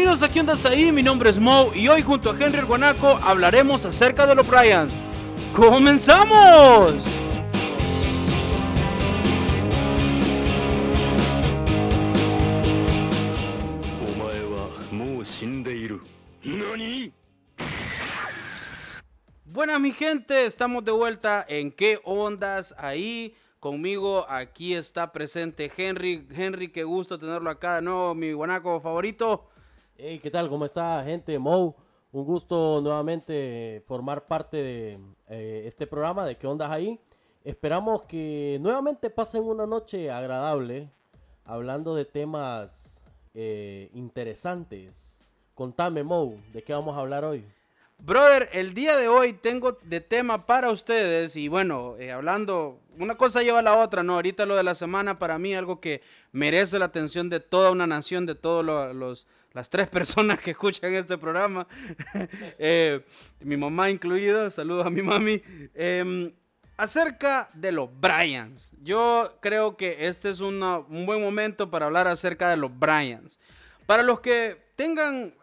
Bienvenidos aquí andas ahí, mi nombre es Mo y hoy junto a Henry el Guanaco hablaremos acerca de los Bryans. ¡Comenzamos! Buenas mi gente, estamos de vuelta en qué ondas ahí. Conmigo aquí está presente Henry. Henry, qué gusto tenerlo acá ¿no? mi guanaco favorito. Hey, ¿qué tal? ¿Cómo está, gente? Mo, un gusto nuevamente formar parte de eh, este programa de ¿Qué ondas ahí? Esperamos que nuevamente pasen una noche agradable hablando de temas eh, interesantes. Contame, Mo, ¿de qué vamos a hablar hoy? Brother, el día de hoy tengo de tema para ustedes y bueno, eh, hablando, una cosa lleva a la otra, ¿no? Ahorita lo de la semana para mí algo que merece la atención de toda una nación, de todos los, las tres personas que escuchan este programa, eh, mi mamá incluida, saludos a mi mami, em, acerca de los Bryans. Yo creo que este es un buen momento para hablar acerca de los Bryans. Para los que tengan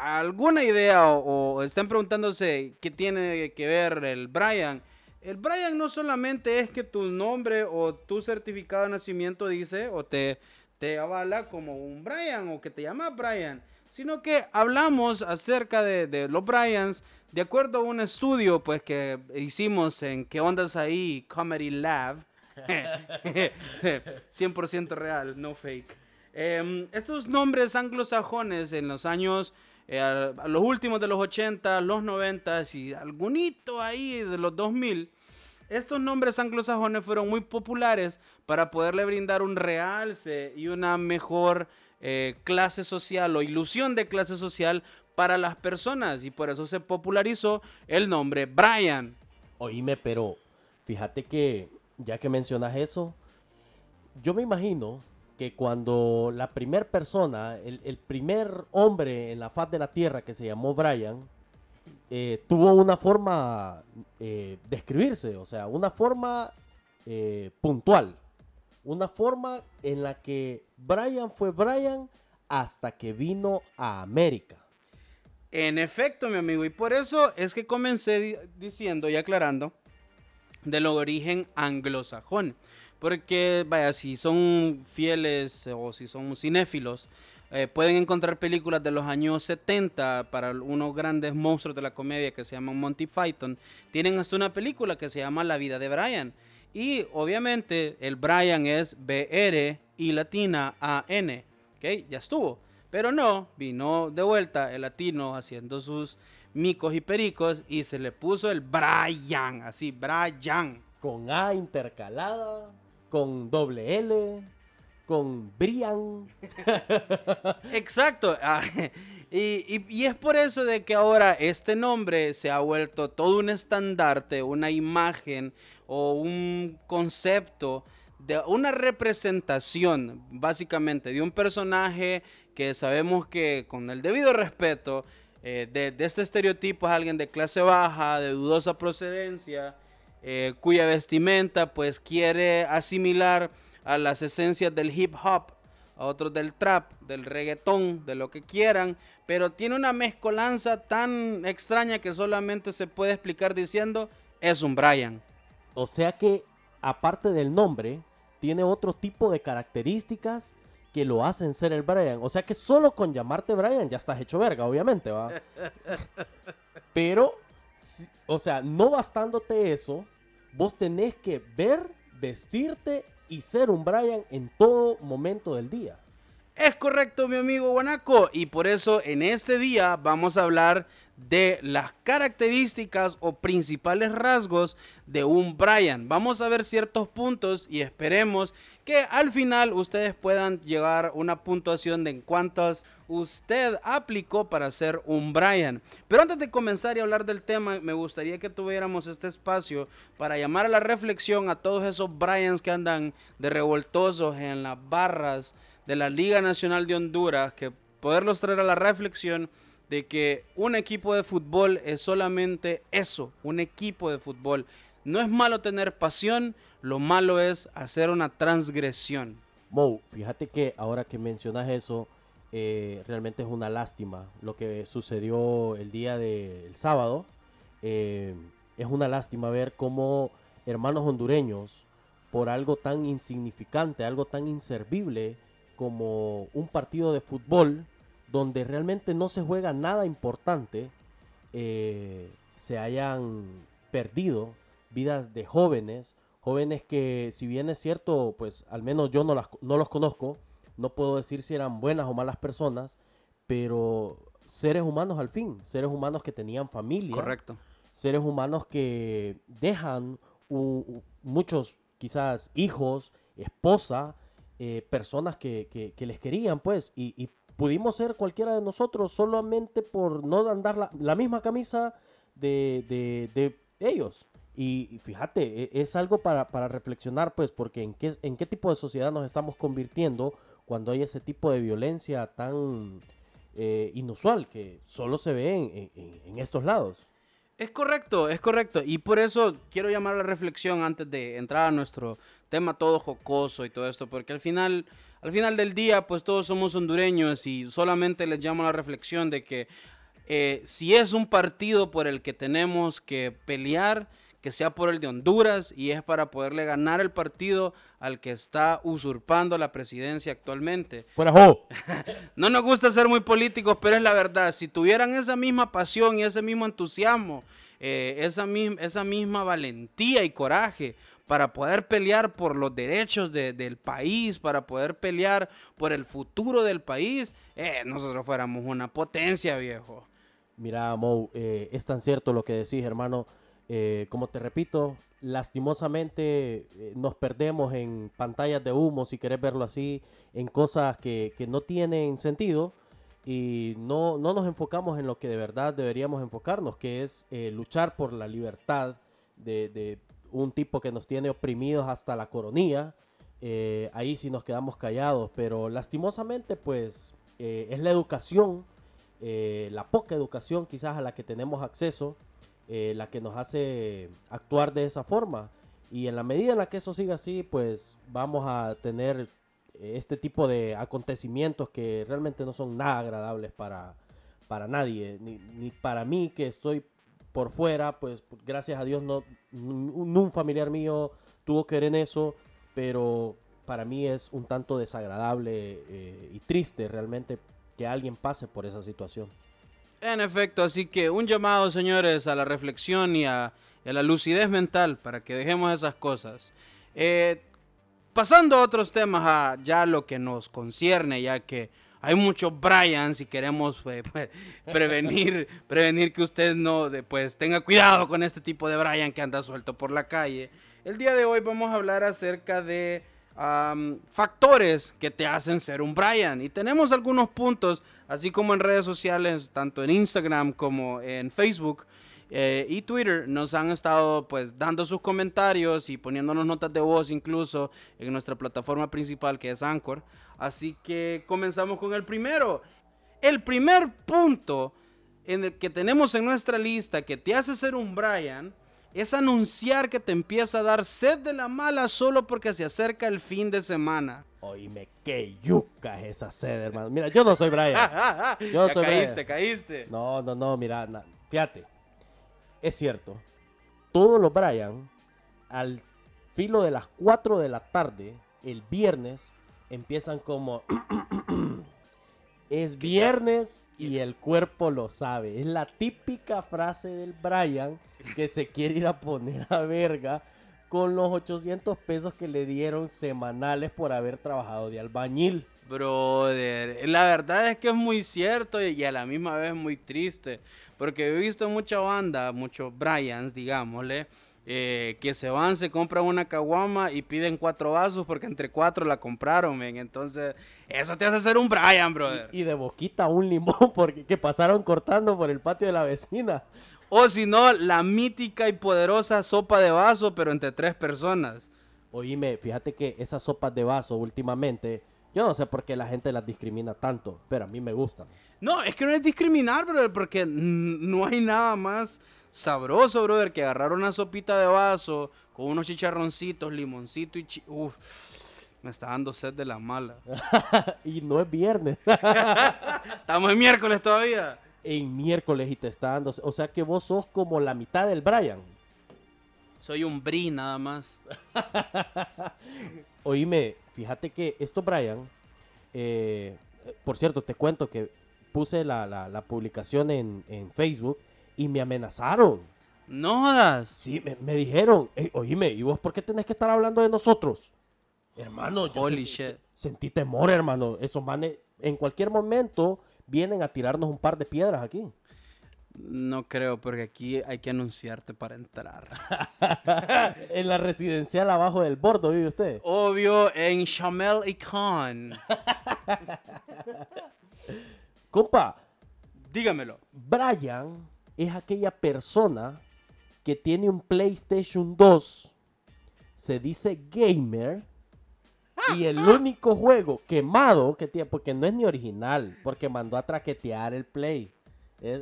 alguna idea o, están preguntándose qué tiene que ver el Brian, el Brian no solamente es que tu nombre o tu certificado de nacimiento dice o te, te avala como un Brian o que te llama Brian, sino que hablamos acerca de, los Bryans de acuerdo a un estudio pues que hicimos en ¿Qué ondas ahí? Comedy Lab. 100% real, no fake. Em, estos nombres anglosajones en los años eh, los últimos de los 80, los 90 y algunito ahí de los 2000, estos nombres anglosajones fueron muy populares para poderle brindar un realce y una mejor eh, clase social o ilusión de clase social para las personas y por eso se popularizó el nombre Brian. Oíme, pero fíjate que ya que mencionas eso, yo me imagino que cuando la primera persona, el, primer hombre en la faz de la Tierra que se llamó Brian, eh, tuvo una forma eh, de escribirse, o sea, una forma eh, puntual, una forma en la que Brian fue Brian hasta que vino a América. En efecto, mi amigo, y por eso es que comencé diciendo y aclarando del origen anglosajón. Porque, vaya, si son fieles o si son cinéfilos, eh, pueden encontrar películas de los años 70 para unos grandes monstruos de la comedia que se llaman Monty Python. Tienen hasta una película que se llama La vida de Brian. Y obviamente el Brian es B-R y latina A-N. ¿Ok? Ya estuvo. Pero no, vino de vuelta el latino haciendo sus micos y pericos y se le puso el Brian, así, Brian. Con A intercalada con doble L, con Brian. Exacto. Ah, y, es por eso de que ahora este nombre se ha vuelto todo un estandarte, una imagen o un concepto de una representación básicamente de un personaje que sabemos que con el debido respeto eh, de, este estereotipo es alguien de clase baja, de dudosa procedencia, eh, cuya vestimenta pues quiere asimilar a las esencias del hip hop, a otros del trap, del reggaetón, de lo que quieran, pero tiene una mezcolanza tan extraña que solamente se puede explicar diciendo es un Brian. O sea que aparte del nombre, tiene otro tipo de características que lo hacen ser el Brian. O sea que solo con llamarte Brian ya estás hecho verga, obviamente, ¿va? Pero o sea, no bastándote eso, vos tenés que ver, vestirte y ser un Brian en todo momento del día. Es correcto, mi amigo Guanaco. Y por eso en este día vamos a hablar de las características o principales rasgos de un Brian. Vamos a ver ciertos puntos y esperemos que al final ustedes puedan llegar una puntuación de en cuántas usted aplicó para ser un Brian. Pero antes de comenzar y hablar del tema, me gustaría que tuviéramos este espacio para llamar a la reflexión a todos esos Brians que andan de revoltosos en las barras de la Liga Nacional de Honduras, que poderlos traer a la reflexión de que un equipo de fútbol es solamente eso, un equipo de fútbol. No es malo tener pasión, lo malo es hacer una transgresión. Mo, fíjate que ahora que mencionas eso, eh, realmente es una lástima lo que sucedió el día del sábado. Eh, es una lástima ver cómo hermanos hondureños, por algo tan insignificante, algo tan inservible como un partido de fútbol, donde realmente no se juega nada importante, eh, se hayan perdido vidas de jóvenes, jóvenes que si bien es cierto, pues al menos yo no, las, no los conozco, no puedo decir si eran buenas o malas personas, pero seres humanos al fin, seres humanos que tenían familia. Correcto. Seres humanos que dejan muchos, quizás, hijos, esposa, eh, personas que, les querían, pues, y, pudimos ser cualquiera de nosotros solamente por no andar la, misma camisa de, ellos. Y, fíjate, e, es algo para, reflexionar, pues, porque en qué, en qué tipo de sociedad nos estamos convirtiendo cuando hay ese tipo de violencia tan eh, inusual que solo se ve en, estos lados. Es correcto, es correcto. Y por eso quiero llamar a la reflexión antes de entrar a nuestro tema todo jocoso y todo esto, porque al final, al final del día, pues todos somos hondureños y solamente les llamo a la reflexión de que eh, si es un partido por el que tenemos que pelear, que sea por el de Honduras y es para poderle ganar el partido al que está usurpando la presidencia actualmente. Fuera jo. no nos gusta ser muy políticos, pero es la verdad. Si tuvieran esa misma pasión y ese mismo entusiasmo, eh, esa, esa misma valentía y coraje para poder pelear por los derechos del país, para poder pelear por el futuro del país, eh, nosotros fuéramos una potencia, viejo. Mira, Mo, eh, es tan cierto lo que decís, hermano. Eh, como te repito, lastimosamente nos perdemos en pantallas de humo, si querés verlo así, en cosas que, no tienen sentido y no, no, nos enfocamos en lo que de verdad deberíamos enfocarnos, que es luchar por la libertad de, un tipo que nos tiene oprimidos hasta la coronilla. ahí sí nos quedamos callados, pero lastimosamente pues es la educación, la poca educación quizás a la que tenemos acceso eh, la que nos hace actuar de esa forma. Y en la medida en la que eso siga así, pues vamos a tener este tipo de acontecimientos que realmente no son nada agradables para, para nadie, ni, ni para mí que estoy por fuera, pues gracias a Dios no, un familiar mío tuvo que ver en eso, pero para mí es un tanto desagradable eh, y triste realmente que alguien pase por esa situación. En efecto, así que un llamado, señores, a la reflexión y a, la lucidez mental para que dejemos esas cosas. Eh, pasando a otros temas, a ya lo que nos concierne, ya que hay muchos Bryans y queremos eh, prevenir, prevenir que usted no pues, tenga cuidado con este tipo de Brian que anda suelto por la calle. El día de hoy vamos a hablar acerca de factores que te hacen ser un Brian. Y tenemos algunos puntos, así como en redes sociales, tanto en Instagram como en Facebook. Eh, y Twitter nos han estado pues dando sus comentarios y poniéndonos notas de voz incluso en nuestra plataforma principal que es Anchor. Así que comenzamos con el primero. El primer punto en el que tenemos en nuestra lista que te hace ser un Brian es anunciar que te empieza a dar sed de la mala solo porque se acerca el fin de semana. Oíme, qué yuca es esa sed, hermano. Mira, yo no soy Brian. Yo soy caíste, caíste. No, no, no, mira, fíjate. Es cierto. Todos los Brian, al filo de las 4 de la tarde, el viernes, empiezan como... es viernes y el cuerpo lo sabe. Es la típica frase del Brian que se quiere ir a poner a verga con los 800 pesos que le dieron semanales por haber trabajado de albañil. Brother, la verdad es que es muy cierto y a la misma vez muy triste, porque he visto mucha banda, muchos Bryans, digámosle, eh, que se van, se compran una caguama y piden cuatro vasos porque entre cuatro la compraron, Entonces, eso te hace ser un Brian, brother. Y, de boquita un limón porque que pasaron cortando por el patio de la vecina. O si no, la mítica y poderosa sopa de vaso, pero entre tres personas. Oíme, fíjate que esas sopas de vaso últimamente, yo no sé por qué la gente las discrimina tanto, pero a mí me gustan. No, es que no es discriminar, brother, porque no hay nada más sabroso, brother, que agarrar una sopita de vaso con unos chicharroncitos, limoncito y chi Uf. Me está dando sed de la mala. y no es viernes. Estamos en miércoles todavía. En miércoles y te está dando. O sea que vos sos como la mitad del Brian. Soy un bri nada más. Oíme, fíjate que esto, Brian. eh, por cierto, te cuento que puse la, la- la publicación en, en Facebook y me amenazaron. No jodas. Sí, me, me dijeron, "Ey, oíme, ¿y vos por qué tenés que estar hablando de nosotros? Hermano, yo Holy sentí, shit. se- sentí temor, hermano. Esos manes en cualquier momento vienen a tirarnos un par de piedras aquí. No creo, porque aquí hay que anunciarte para entrar. en la residencial abajo del bordo, vive usted. Obvio, en Chamel y Khan. Compa, Dígamelo. Brian es aquella persona que tiene un PlayStation 2, se dice gamer, y el único juego quemado que tiene, porque no es ni original, porque mandó a traquetear el Play.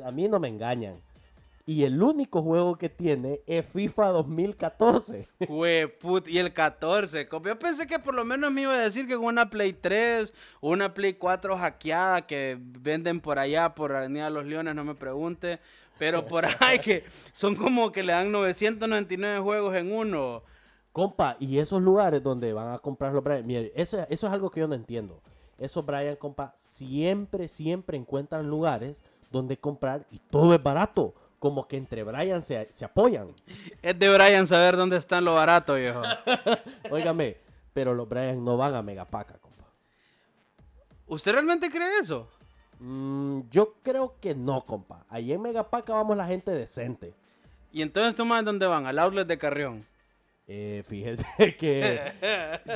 A mí no me engañan. Y el único juego que tiene es FIFA 2014. Hueput, y el 14. compa. Yo pensé que por lo menos me iba a decir que con una Play 3 o una Play 4 hackeada que venden por allá, por Avenida Los Leones, no me pregunte. Pero por ahí que son como que le dan 999 juegos en uno. Compa, y esos lugares donde van a comprar los Brian, mire, eso, eso es algo que yo no entiendo. Esos Brian, compa, siempre, siempre encuentran lugares donde comprar y todo es barato. Como que entre Brian se, se apoyan. Es de Brian saber dónde están lo barato, viejo. Óigame, pero los Brian no van a Megapaca, compa. ¿Usted realmente cree eso? Mm, yo creo que no, compa. Ahí en Megapaca vamos la gente decente. Y entonces, ¿tú más dónde van? Al outlet de Carrión. Eh, fíjese que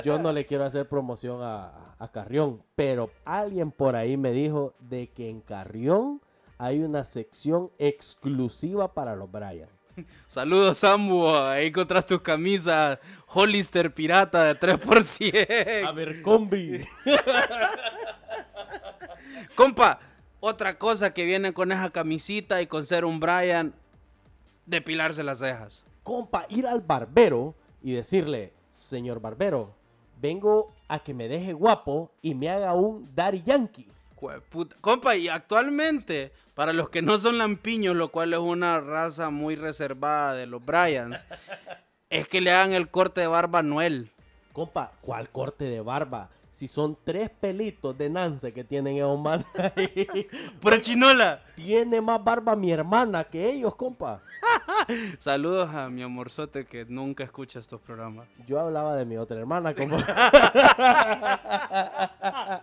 yo no le quiero hacer promoción a, a Carrión, pero alguien por ahí me dijo de que en Carrión hay una sección exclusiva para los Brian. Saludos, Sambu. Ahí encontrás tus camisas Hollister pirata de 3%. ver, combi. Compa, otra cosa que viene con esa camisita y con ser un Brian, depilarse las cejas. Compa, ir al barbero y decirle, señor barbero, vengo a que me deje guapo y me haga un Daddy Yankee. Compa, y actualmente, para los que no son lampiños, lo cual es una raza muy reservada de los Bryans, es que le hagan el corte de barba a Noel. Compa, ¿cuál corte de barba? Si son tres pelitos de Nance que tienen esos manes ahí. Pero chinola. Tiene más barba mi hermana que ellos, compa. Saludos a mi amorzote que nunca escucha estos programas. Yo hablaba de mi otra hermana, como.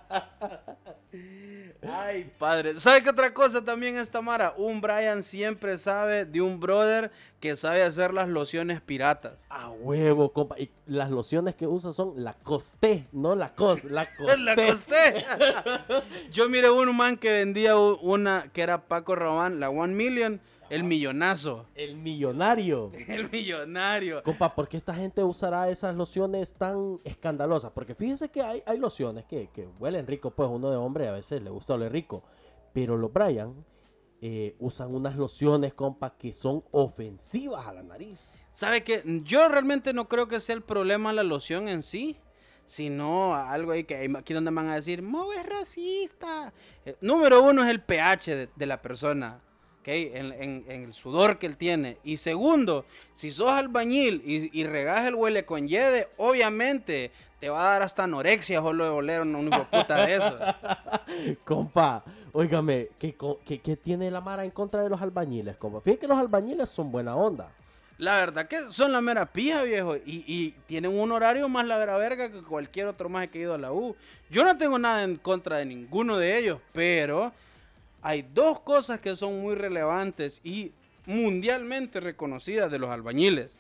Ay, padre. ¿Sabe qué otra cosa también esta Mara? Un Brian siempre sabe de un brother que sabe hacer las lociones piratas. A huevo, compa. Y las lociones que usa son la costé, no la cos, la costé. La costé. Yo miré un man que vendía una que era Paco Román, la One Million, el millonazo. El millonario. El millonario. Compa, ¿por qué esta gente usará esas lociones tan escandalosas? Porque fíjese que hay, hay lociones que, que huelen rico, pues uno de hombre a veces le gusta oler rico. Pero los Brian eh, usan unas lociones, compa, que son ofensivas a la nariz. ¿Sabe qué? Yo realmente no creo que sea el problema la loción en sí, sino algo ahí que aquí donde van a decir, Mo es racista. Eh, número uno es el pH de, de la persona, En, en- en el sudor que él tiene. Y segundo, si sos albañil y, y regás el huele con yede, obviamente te va a dar hasta anorexia solo de oler un hijo de puta de eso. Compa, óigame, ¿qué, qué- qué tiene la Mara en contra de los albañiles, compa? Fíjate que los albañiles son buena onda. La verdad que son la mera pija, viejo. Y, y tienen un horario más la vera verga que cualquier otro más que ha ido a la U. Yo no tengo nada en contra de ninguno de ellos, pero hay dos cosas que son muy relevantes y mundialmente reconocidas de los albañiles.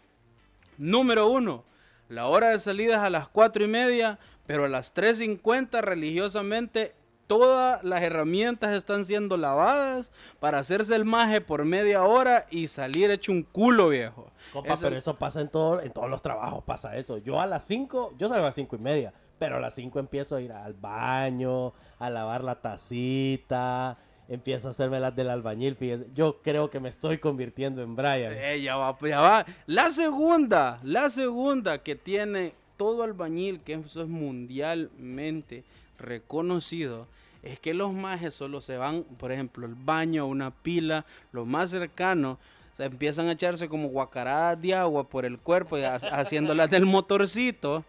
Número uno, la hora de salida es a las cuatro y media, pero a las 3.50 religiosamente todas las herramientas están siendo lavadas para hacerse el maje por media hora y salir hecho un culo, viejo. Compa, pero eso pasa en, todo, en todos los trabajos, pasa eso. Yo a las 5, yo salgo a las 5 y media, pero a las 5 empiezo a ir al baño, a lavar la tacita, empiezo a hacerme las del albañil, fíjese. Yo creo que me estoy convirtiendo en Brian. Eh, ya va, ya va. La segunda, la segunda que tiene todo albañil, que eso es mundialmente reconocido, es que los majes solo se van, por ejemplo, el baño, una pila, lo más cercano, empiezan a echarse como guacaradas de agua por el cuerpo, haciéndolas del motorcito,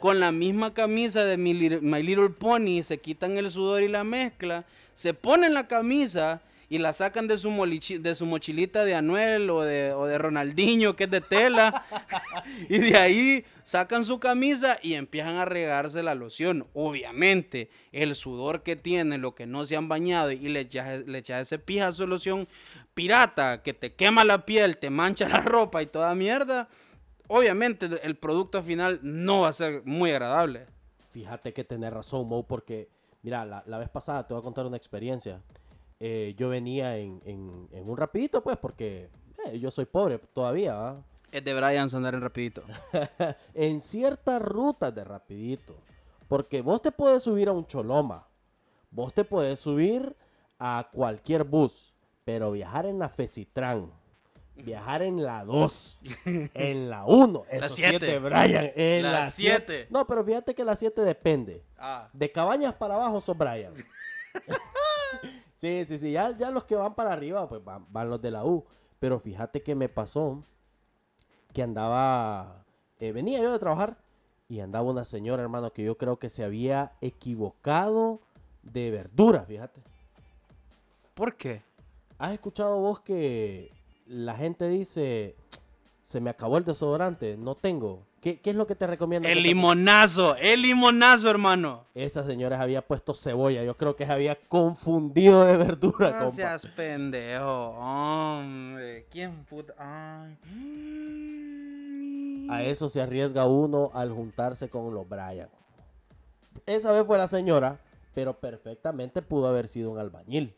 con la misma camisa de My Little, Pony, se quitan el sudor y la mezcla, se ponen la camisa y la sacan de su, mochilita de Anuel o de, Ronaldinho, que es de tela, y de ahí sacan su camisa y empiezan a regarse la loción. Obviamente, el sudor que tienen, lo que no se han bañado y le echas, le echas ese pijazo de loción pirata que te quema la piel, te mancha la ropa y toda mierda, obviamente el- producto final no va a ser muy agradable. Fíjate que tenés razón, Mo, porque, mira, la, la vez pasada te voy a contar una experiencia. Eh, yo venía en, en- en un rapidito, pues, porque eh, yo soy pobre todavía, ¿va? Es de Brian andar en rapidito. en ciertas rutas de rapidito. Porque vos te puedes subir a un choloma, vos te puedes subir a cualquier bus, pero viajar en la Fecitran, viajar en la 2, en la 1, La eso siete. siete, Brian, en La la 7. siete. No, pero fíjate que la 7 depende. Ah. De cabañas para abajo sos Brian. sí, sí, sí. Ya, ya los que van para arriba, pues van, van los de la U. Pero fíjate que me pasó que andaba. eh, venía yo de trabajar y andaba una señora, hermano, que yo creo que se había equivocado de verdura, fíjate. ¿Por qué? ¿Has escuchado vos que la gente dice, se me acabó el desodorante, no tengo? ¿Qué, qué es lo que te recomienda? El te- limonazo, el limonazo, hermano. Esa señora había puesto cebolla. Yo creo que se había confundido de verdura, No compa. seas pendejo, hombre. ¿Quién puta? Ay. A eso se arriesga uno al juntarse con los Bryan. Esa vez fue la señora, pero perfectamente pudo haber sido un albañil.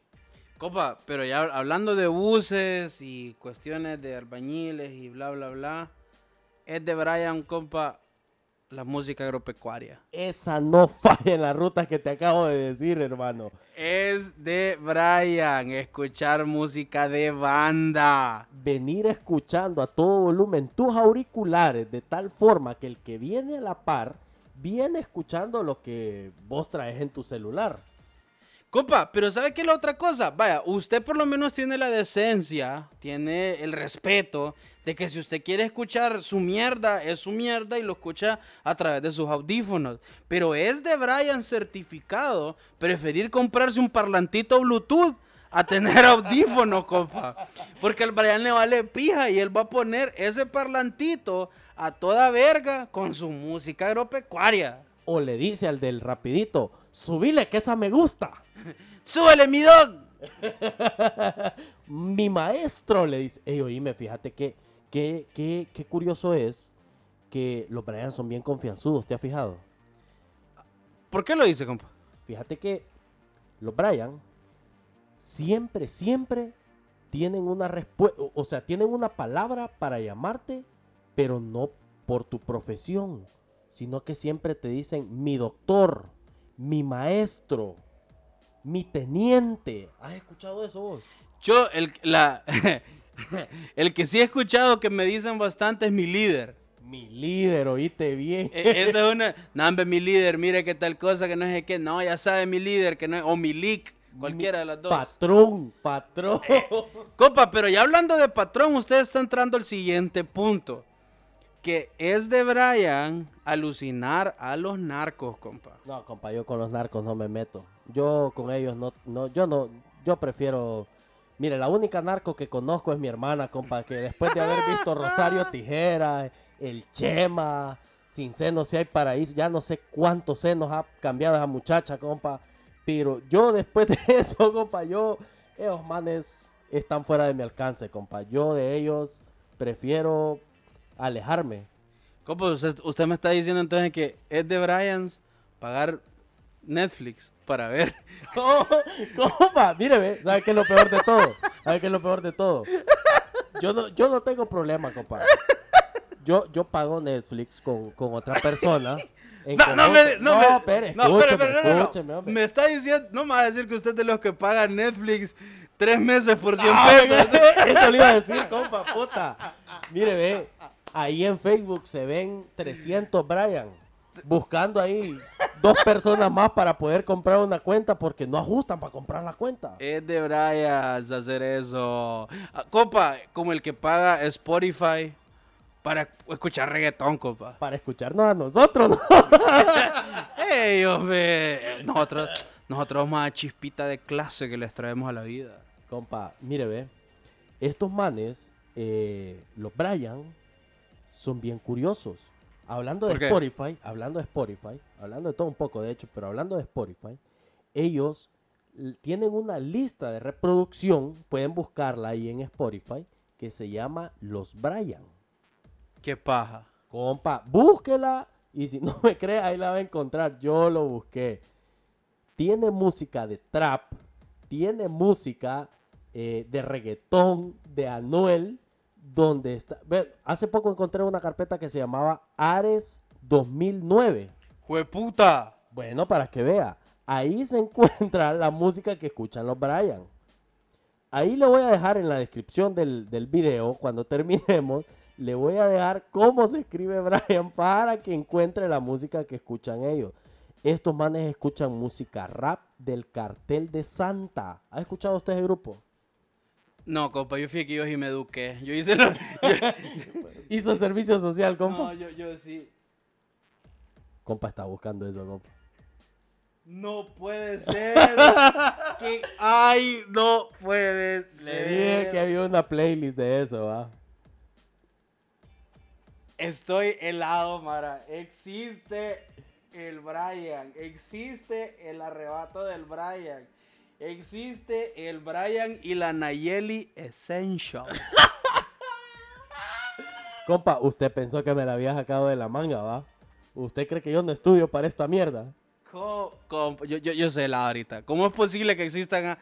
Copa, pero ya hablando de buses y cuestiones de albañiles y bla, bla, bla. Es de Brian, compa, la música agropecuaria. Esa no falla en las rutas que te acabo de decir, hermano. Es de Brian, escuchar música de banda. Venir escuchando a todo volumen tus auriculares de tal forma que el que viene a la par viene escuchando lo que vos traes en tu celular. Compa, pero ¿sabe qué es la otra cosa? Vaya, usted por lo menos tiene la decencia, tiene el respeto de que si usted quiere escuchar su mierda, es su mierda y lo escucha a través de sus audífonos. Pero es de Brian certificado preferir comprarse un parlantito Bluetooth a tener audífonos, compa. Porque al Brian le vale pija y él va a poner ese parlantito a toda verga con su música agropecuaria. O le dice al del rapidito, subile que esa me gusta. ¡Súbele, mi dog! Mi maestro le dice, ey, oíme, fíjate que, que, que, qué curioso es que los Brian son bien confianzudos, ¿te has fijado? ¿Por qué lo dice, compa? Fíjate que los Brian siempre, siempre tienen una respuesta, o sea, tienen una palabra para llamarte, pero no por tu profesión, sino que siempre te dicen mi doctor, mi maestro, mi teniente. ¿Has escuchado eso vos? Yo, el, la, el que sí he escuchado que me dicen bastante es mi líder. Mi líder, oíste bien. E- Esa es una. No, hombre, mi líder, mire qué tal cosa, que no sé qué. No, ya sabe mi líder, que no es. O mi leak, cualquiera de las dos. Patrón, patrón. Compa, pero ya hablando de patrón, usted está entrando al siguiente punto. Que es de Brian alucinar a los narcos, compa. No, compa, yo con los narcos no me meto. Yo con ellos no, no, yo no, yo prefiero. Mire, la única narco que conozco es mi hermana, compa, que después de haber visto Rosario Tijera, el Chema, sin senos si hay paraíso, ya no sé cuántos senos ha cambiado esa muchacha, compa. Pero yo después de eso, compa, yo, esos manes están fuera de mi alcance, compa. Yo de ellos prefiero alejarme. Compa, usted, usted me está diciendo entonces que es de Brian pagar Netflix para ver. ¿Cómo? Compa, mire, ve, ¿sabe qué es lo peor de todo? ¿Sabe qué es lo peor de todo? Yo no, yo no tengo problema, compa. Yo, yo pago Netflix con, con otra persona. No, no, me, conjunto. no, me- espere, no, espere, escúcheme, espere, no, no, no. Me está diciendo, no me va a decir que usted es de los que paga Netflix tres meses por 100 Ah, pesos. Eso le iba a decir, compa, puta. Mire, ve, ahí en Facebook se ven 300 Brian buscando ahí dos personas más para poder comprar una cuenta porque no ajustan para comprar la cuenta. Es de Brian hacer eso. Ah, Compa, como el que paga Spotify para escuchar reggaetón, compa. Para escucharnos a nosotros, ¿no? ¡Ey, hombre! Nosotros, nosotros más chispita de clase que les traemos a la vida. Compa, mire, ve. Estos manes, eh, los Brian, son bien curiosos. Hablando de. Spotify, hablando de Spotify, hablando de todo un poco, de hecho, pero hablando de Spotify, ellos tienen una lista de reproducción, pueden buscarla ahí en Spotify, que se llama Los Brian. ¡Qué paja! Compa, búsquela y si no me cree, ahí la va a encontrar. Yo lo busqué. Tiene música de trap, tiene música eh, de reggaetón, de Anuel, donde está. Ve, hace poco encontré una carpeta que se llamaba Ares 2009. ¡Jueputa! Bueno, para que vea, ahí se encuentra la música que escuchan los Brian. Ahí le voy a dejar en la descripción del, del video, cuando terminemos, le voy a dejar cómo se escribe Brian para que encuentre la música que escuchan ellos. Estos manes escuchan música rap del cartel de Santa. ¿Ha escuchado usted ese grupo? No, compa, yo fui yo sí me eduqué. Yo hice lo... Hizo servicio social, compa. No, yo, yo sí. Compa está buscando eso, compa. No puede ser. que... Ay, no puede ser. Le dije que había una playlist de eso, va. Estoy helado, Mara. Existe el Brian. Existe el arrebato del Brian. Existe el Brian y la Nayeli Essentials. Compa, usted pensó que me la había sacado de la manga, ¿va? ¿Usted cree que yo no estudio para esta mierda? Co- compa, yo, yo, yo sé helado ahorita. ¿Cómo es posible que existan? a-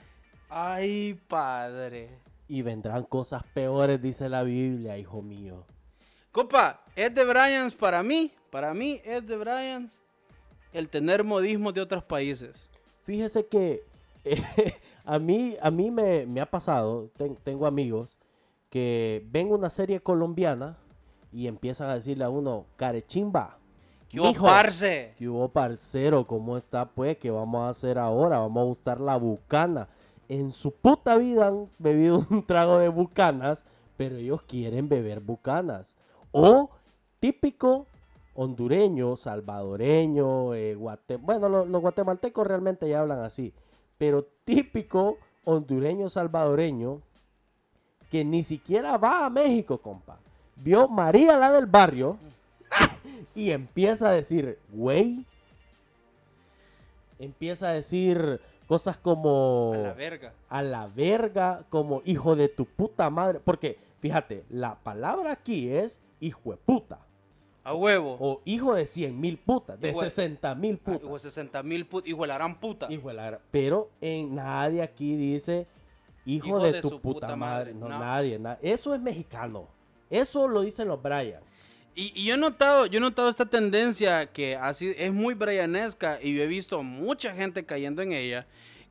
Ay, padre. Y vendrán cosas peores, dice la Biblia, hijo mío. Compa, es de Bryans para mí. Para mí es de Bryans el tener modismos de otros países. Fíjese que eh, a mí, a mí me, me ha pasado, ten- tengo amigos que ven una serie colombiana y empiezan a decirle a uno, carechimba. ¿Qué hubo, mijo, parce? ¿Qué hubo, parcero? ¿Cómo está, pues? ¿Qué vamos a hacer ahora? Vamos a gustar la bucana. En su puta vida han bebido un trago de bucanas, pero ellos quieren beber bucanas. O típico hondureño, salvadoreño, eh, guate- bueno, lo- los guatemaltecos realmente ya hablan así, pero típico hondureño, salvadoreño, que ni siquiera va a México, compa. Vio María la del barrio y empieza a decir, güey. Empieza a decir cosas como A la verga. a la verga, como hijo de tu puta madre. Porque, fíjate, la palabra aquí es hijo de puta. A huevo. O hijo de 100 mil putas, de Hijo de- 60 mil Ah, putas. Hijo de 60 mil put, hijo de la gran puta. Hijo de la gra- Pero en nadie aquí dice hijo, de, tu puta, madre. No, no. nadie, na- Eso es mexicano. Eso lo dicen los Brian. Y, y yo he notado, yo he notado esta tendencia que así es muy brianesca y yo he visto mucha gente cayendo en ella.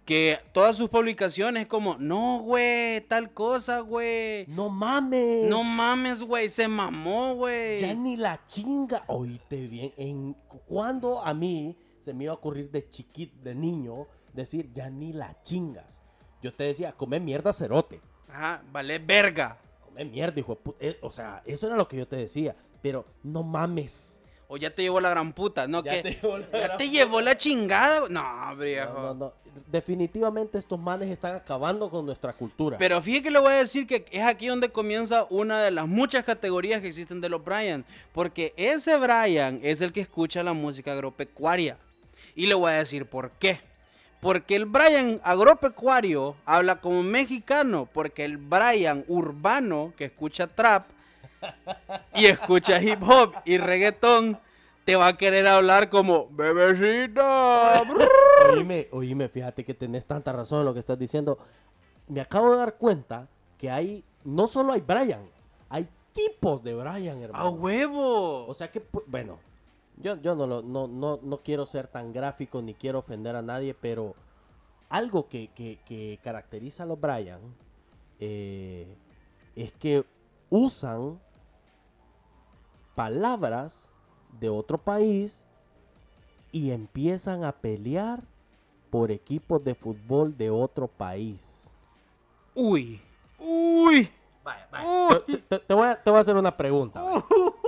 Que todas sus publicaciones es como, no, güey, tal cosa, güey. No mames. No mames, güey, se mamó, güey. Ya ni la chinga. Oíste bien. En cuando a mí se me iba a ocurrir de chiquito, de niño, decir ya ni la chingas. Yo te decía, come mierda cerote. Ajá, vale, verga. Come mierda, hijo de pu- eh, o sea, eso era lo que yo te decía. Pero no mames. O ya te llevó la gran puta, ¿no? Ya que te llevó la ya te llevó la chingada. No, viejo. No, no, no. Definitivamente estos manes están acabando con nuestra cultura. Pero fíjate que le voy a decir que es aquí donde comienza una de las muchas categorías que existen de los Brian. Porque ese Brian es el que escucha la música agropecuaria. Y le voy a decir por qué. Porque el Brian agropecuario habla como mexicano. Porque el Brian urbano que escucha trap y escucha hip hop y reggaetón te va a querer hablar como bebecita. Oíme, oíme, fíjate que tenés tanta razón en lo que estás diciendo. Me acabo de dar cuenta que hay, no solo hay Brian, hay tipos de Brian, ¡A hermano. huevo! O sea que, bueno, yo, yo no, lo- no, no, no quiero ser tan gráfico ni quiero ofender a nadie, pero algo que, que- que caracteriza a los Brian eh, es que usan palabras de otro país y empiezan a pelear por equipos de fútbol de otro país. Uy, uy. Vaya, vaya. Te, te- te voy a, te voy a hacer una pregunta.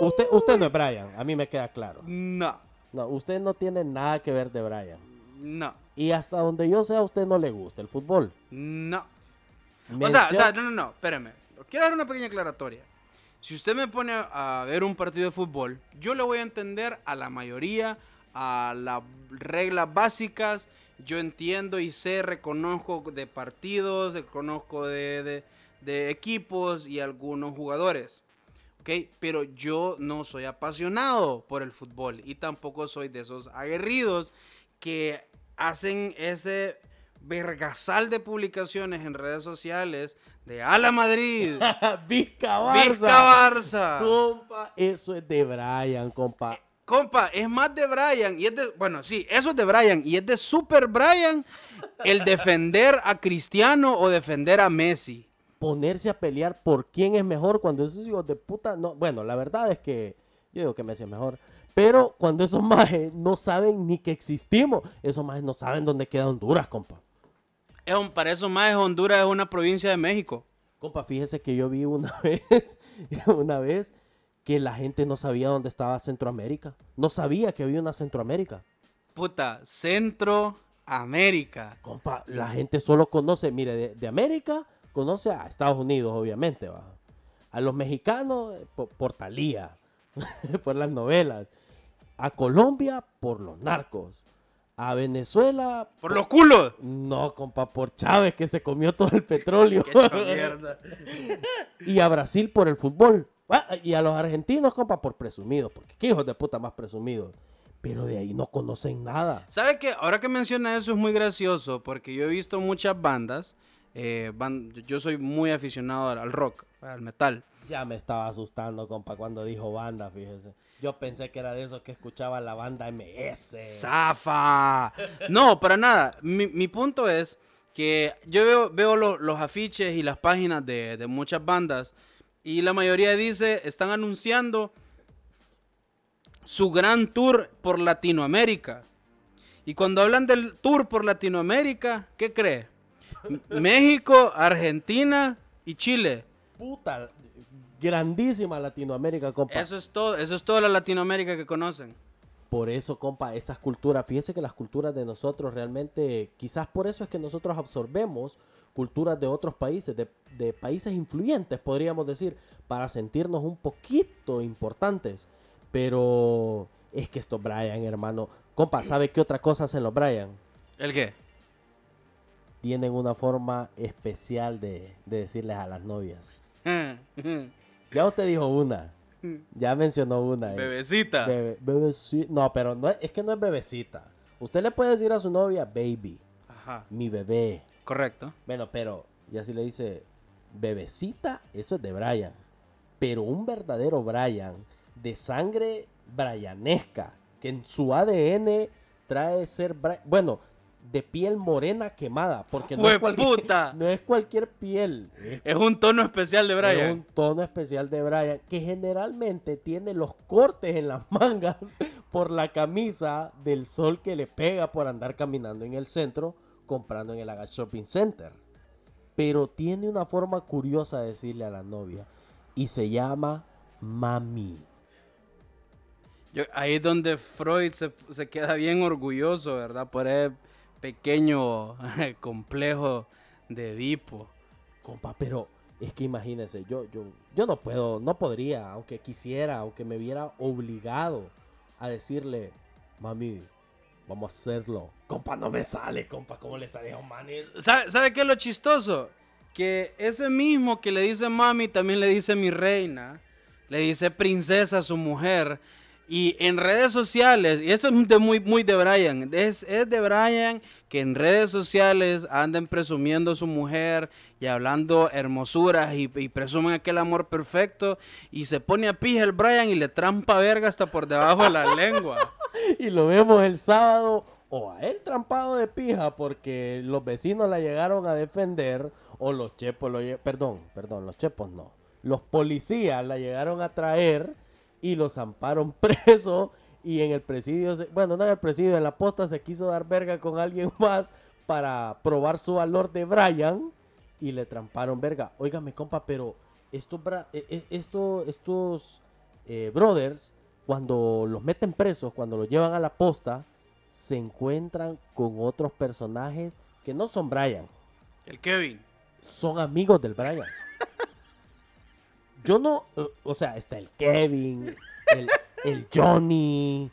Usted, usted no es Brian, a mí me queda claro. No, No, usted no tiene nada que ver de Brian. no, Y hasta donde yo sé, a usted no le gusta el fútbol. no. O sea, o sea, no, no, no, espérame. Quiero dar una pequeña aclaratoria. Si usted me pone a ver un partido de fútbol, yo le voy a entender a la mayoría, a las reglas básicas. Yo entiendo y sé, reconozco de partidos, reconozco de, equipos y algunos jugadores. ¿ok? Pero yo no soy apasionado por el fútbol y tampoco soy de esos aguerridos que hacen ese vergasal de publicaciones en redes sociales de Ala Madrid, Vizca Barça. Vizca Barça. Compa, eso es de Brian, compa. Compa, es más de Brian y es de, bueno, sí, eso es de Brian y es de Super Brian el defender a Cristiano o defender a Messi. Ponerse a pelear por quién es mejor cuando esos hijos de puta no. Bueno, la verdad es que yo digo que Messi es mejor. Pero cuando esos majes no saben ni que existimos, esos majes no saben dónde queda Honduras, compa. Es un, para eso más Honduras es una provincia de México. Compa, fíjese que yo vi una vez, una vez que la gente no sabía dónde estaba Centroamérica. No sabía que había una Centroamérica. Puta, Centroamérica. Compa, la gente solo conoce, mire, de, de América conoce a Estados Unidos, obviamente, va. A los mexicanos eh, por, por Thalía, por las novelas. A Colombia por los narcos. A Venezuela Por los culos. no, compa, por Chávez que se comió todo el petróleo. Y a Brasil por el fútbol. Ah, Y a los argentinos, compa, por presumidos. Porque qué hijos de puta más presumidos. Pero de ahí no conocen nada. ¿Sabe qué? Ahora que menciona eso es muy gracioso porque yo he visto muchas bandas. eh, yo soy muy aficionado al, al rock, al metal. Ya me estaba asustando, compa, cuando dijo banda, fíjese. Yo pensé que era de esos que escuchaba la banda MS. ¡Zafa! No, para nada. Mi, mi punto es que yo veo, veo lo- los afiches y las páginas de, de muchas bandas y la mayoría dice, están anunciando su gran tour por Latinoamérica. Y cuando hablan del tour por Latinoamérica, ¿qué cree? México, Argentina y Chile. Puta, grandísima Latinoamérica, compa. Eso es todo, eso es toda la Latinoamérica que conocen. Por eso, compa, estas culturas, fíjese que las culturas de nosotros realmente, quizás por eso es que nosotros absorbemos culturas de otros países, de, de países influyentes, podríamos decir, para sentirnos un poquito importantes. Pero es que estos Brian, hermano, compa, ¿sabe qué otra cosa hacen los Brian? ¿El qué? Tienen una forma especial de, de decirles a las novias. Ya usted dijo una, ya mencionó una. eh. Bebecita. Bebe- bebeci- No, pero no es, es que no es bebecita. Usted le puede decir a su novia, baby, Ajá, mi bebé. correcto. Bueno, pero ya si le dice, bebecita, eso es de Brian. Pero un verdadero Brian, de sangre brianesca, que en su ADN trae ser, Bri- bueno, de piel morena quemada, porque no es, cualquier, no es cualquier piel, es Es un tono especial de es Brian. un tono especial de Brian que generalmente tiene los cortes en las mangas por la camisa del sol que le pega por andar caminando en el centro comprando en el Aga Shopping Center. Pero tiene una forma curiosa de decirle a la novia y se llama mami. Yo- ahí es donde Freud se, se queda bien orgulloso, ¿verdad? Por ese pequeño complejo de Edipo. Compa, pero es que imagínense, yo, yo, yo no puedo, no podría, aunque quisiera, aunque me viera obligado a decirle, mami, vamos a hacerlo. Compa, no me sale, compa, ¿cómo le sale a un manes? ¿Sabe, sabe qué es lo chistoso? Que ese mismo que le dice mami también le dice mi reina, le dice princesa a su mujer. Y en redes sociales, y esto es de muy, muy de Brian, es, es de Brian que en redes sociales anden presumiendo a su mujer y hablando hermosuras y, y presumen aquel amor perfecto y se pone a pija el Brian y le trampa verga hasta por debajo de la lengua. Y lo vemos el sábado o a él trampado de pija porque los vecinos la llegaron a defender o los chepos lo perdón, perdón, los chepos no. Los policías la llegaron a traer y los amparon preso y en el presidio, se- bueno, no en el presidio, en la posta se quiso dar verga con alguien más para probar su valor de Brian y le tramparon verga. Óigame, compa, pero estos, bra- eh, eh, esto- estos eh, brothers, cuando los meten presos, cuando los llevan a la posta, se encuentran con otros personajes que no son Brian, El Kevin. son amigos del Brian. Yo no, eh, o sea, está el Kevin, el, Johnny,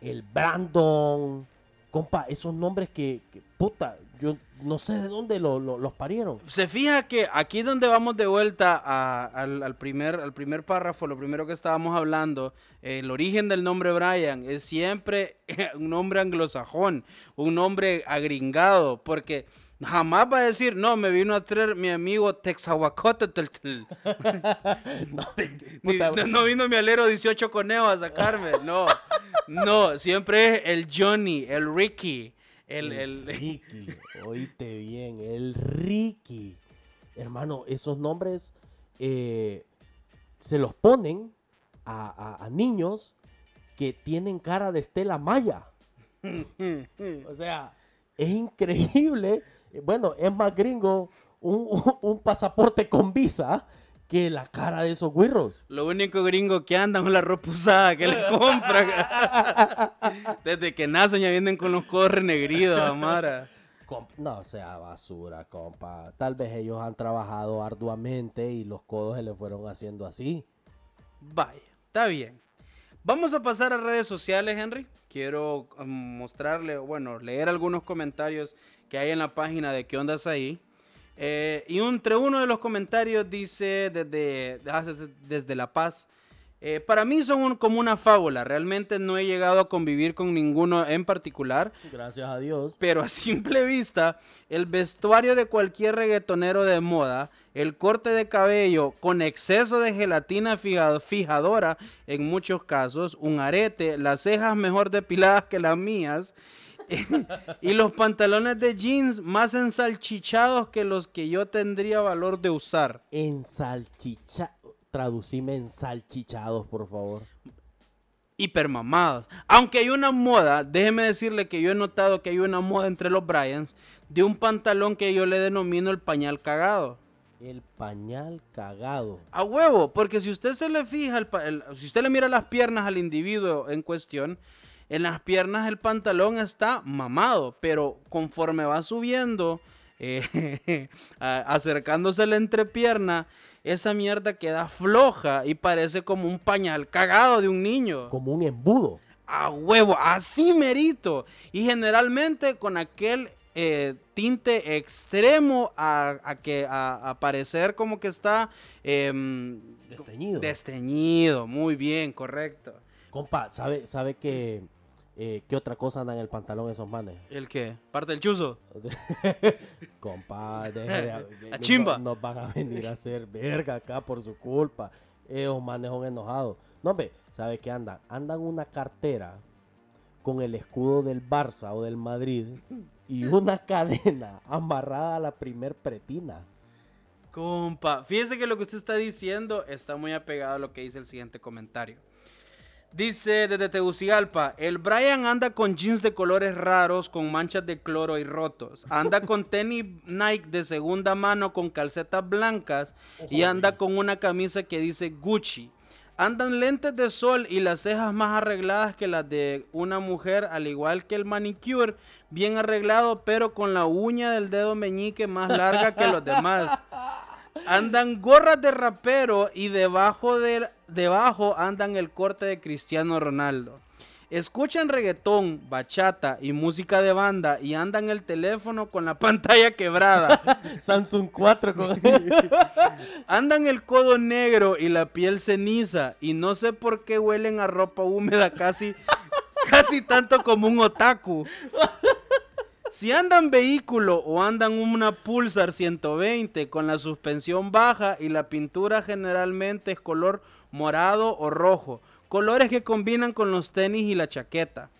el Brandon, compa, esos nombres que, que, puta, yo no sé de dónde lo- lo- los parieron. Se fija que aquí donde vamos de vuelta al primer, al primer párrafo, lo primero que estábamos hablando, el origen del nombre Brian es siempre un nombre anglosajón, un nombre agringado, porque jamás va a decir, no, me vino a traer mi amigo Texahuacotl. No, no, no vino mi alero 18 conejos a sacarme, no. No, siempre es el Johnny, el Ricky, el... El el- Ricky, oíste bien, el Ricky. Hermano, esos nombres eh, se los ponen a, a- a niños que tienen cara de Estela Maya. O sea, es increíble. Eh, Bueno, es más gringo un, pasaporte con visa que la cara de esos güirros. Lo único gringo que andan es la ropa usada que le compran. Desde que nacen ya vienen con los codos renegridos, Amara. No sea basura, compa. Tal vez ellos han trabajado arduamente y los codos se les fueron haciendo así. Vaya, está bien. Vamos a pasar a redes sociales, Henry. Quiero um, mostrarle, bueno, leer algunos comentarios que hay en la página de ¿Qué ondas ahí? Eh, y entre uno de los comentarios dice desde, desde, desde La Paz. eh, para mí son un- como una fábula. Realmente no he llegado a convivir con ninguno en particular. Gracias a Dios. Pero a simple vista, el vestuario de cualquier reggaetonero de moda, el corte de cabello con exceso de gelatina fija- fijadora en muchos casos, un arete, las cejas mejor depiladas que las mías y los pantalones de jeans más ensalchichados que los que yo tendría valor de usar. Ensalchicha. Traducime ensalchichados, por favor. hipermamados. Aunque hay una moda, déjeme decirle que yo he notado que hay una moda entre los Bryans de un pantalón que yo le denomino el pañal cagado. El pañal cagado. A huevo, porque si usted se le fija, el pa- el- si usted le mira las piernas al individuo en cuestión, en las piernas el pantalón está mamado, pero conforme va subiendo, eh, acercándose la entrepierna, esa mierda queda floja y parece como un pañal cagado de un niño. Como un embudo. A huevo, así merito. Y generalmente con aquel eh, tinte extremo a, a que a, a parecer como que está em, Desteñido. desteñido. Muy bien, correcto. Compa, ¿sabe, sabe que, eh, qué otra cosa anda en el pantalón esos manes? ¿El qué? ¿Parte del chuzo? Compa, deje de- A chimba. no- Nos van a venir a hacer verga acá por su culpa. Esos manes son enojados. No, hombre, ¿sabe qué andan? Andan una cartera con el escudo del Barça o del Madrid y una cadena amarrada a la primer pretina. Compa, fíjese que lo que usted está diciendo está muy apegado a lo que dice el siguiente comentario. Dice desde Tegucigalpa, el Brian anda con jeans de colores raros con manchas de cloro y rotos. Anda con tenis Nike de segunda mano con calcetas blancas y anda con una camisa que dice Gucci. Andan lentes de sol y las cejas más arregladas que las de una mujer, al igual que el manicure, bien arreglado, pero con la uña del dedo meñique más larga que los demás. Andan gorras de rapero y debajo, de, debajo andan el corte de Cristiano Ronaldo. Escuchan reggaetón, bachata y música de banda y andan el teléfono con la pantalla quebrada. Samsung 4 con... Andan el codo negro y la piel ceniza y no sé por qué huelen a ropa húmeda casi, casi tanto como un otaku. Si andan vehículo o andan una Pulsar 120 con la suspensión baja y la pintura generalmente es color morado o rojo, colores que combinan con los tenis y la chaqueta.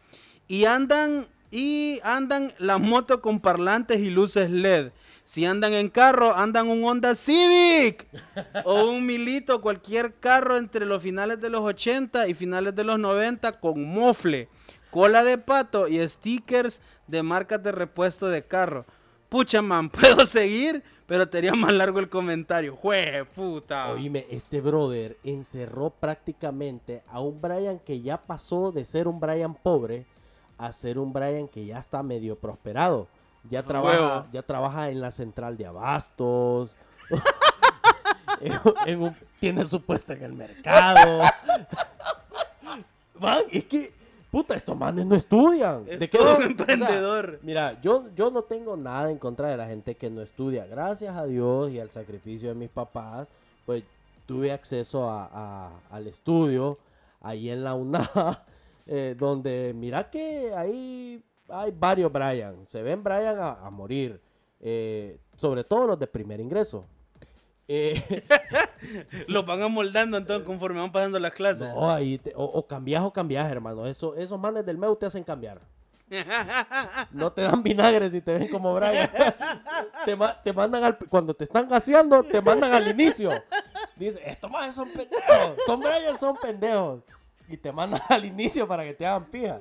Y andan y andan la moto con parlantes y luces LED. Si andan en carro, andan un Honda Civic o un Milito, cualquier carro entre los finales de los 80 y finales de los 90 con mofle, cola de pato y stickers de marcas de repuesto de carro. Pucha, man, puedo seguir, pero te haría más largo el comentario. ¡Jue puta! Oíme, este brother encerró prácticamente a un Brian que ya pasó de ser un Brian pobre a ser un Brian que ya está medio prosperado. Ya trabaja, ya trabaja en la central de abastos. en un- tiene su puesto en el mercado. Man, es que, puta, estos manes no estudian. Es todo un O sea, emprendedor. Mira, yo, yo no tengo nada en contra de la gente que no estudia. Gracias a Dios y al sacrificio de mis papás, pues tuve acceso a, a- al estudio ahí en la UNA, eh, donde mira que ahí hay varios Brian. Se ven Brian a, a morir, eh, sobre todo los de primer ingreso. Eh, Los van amoldando entonces conforme van pasando las clases. no, ahí te- o, o cambias o cambias, hermano. Eso, esos manes del MEU te hacen cambiar. No te dan vinagre si te ven como Brian. te, ma- te mandan al, cuando te están gaseando, te mandan al inicio. Dice, estos más son pendejos. Son Brian, son pendejos. Y te mandan al inicio para que te hagan pija.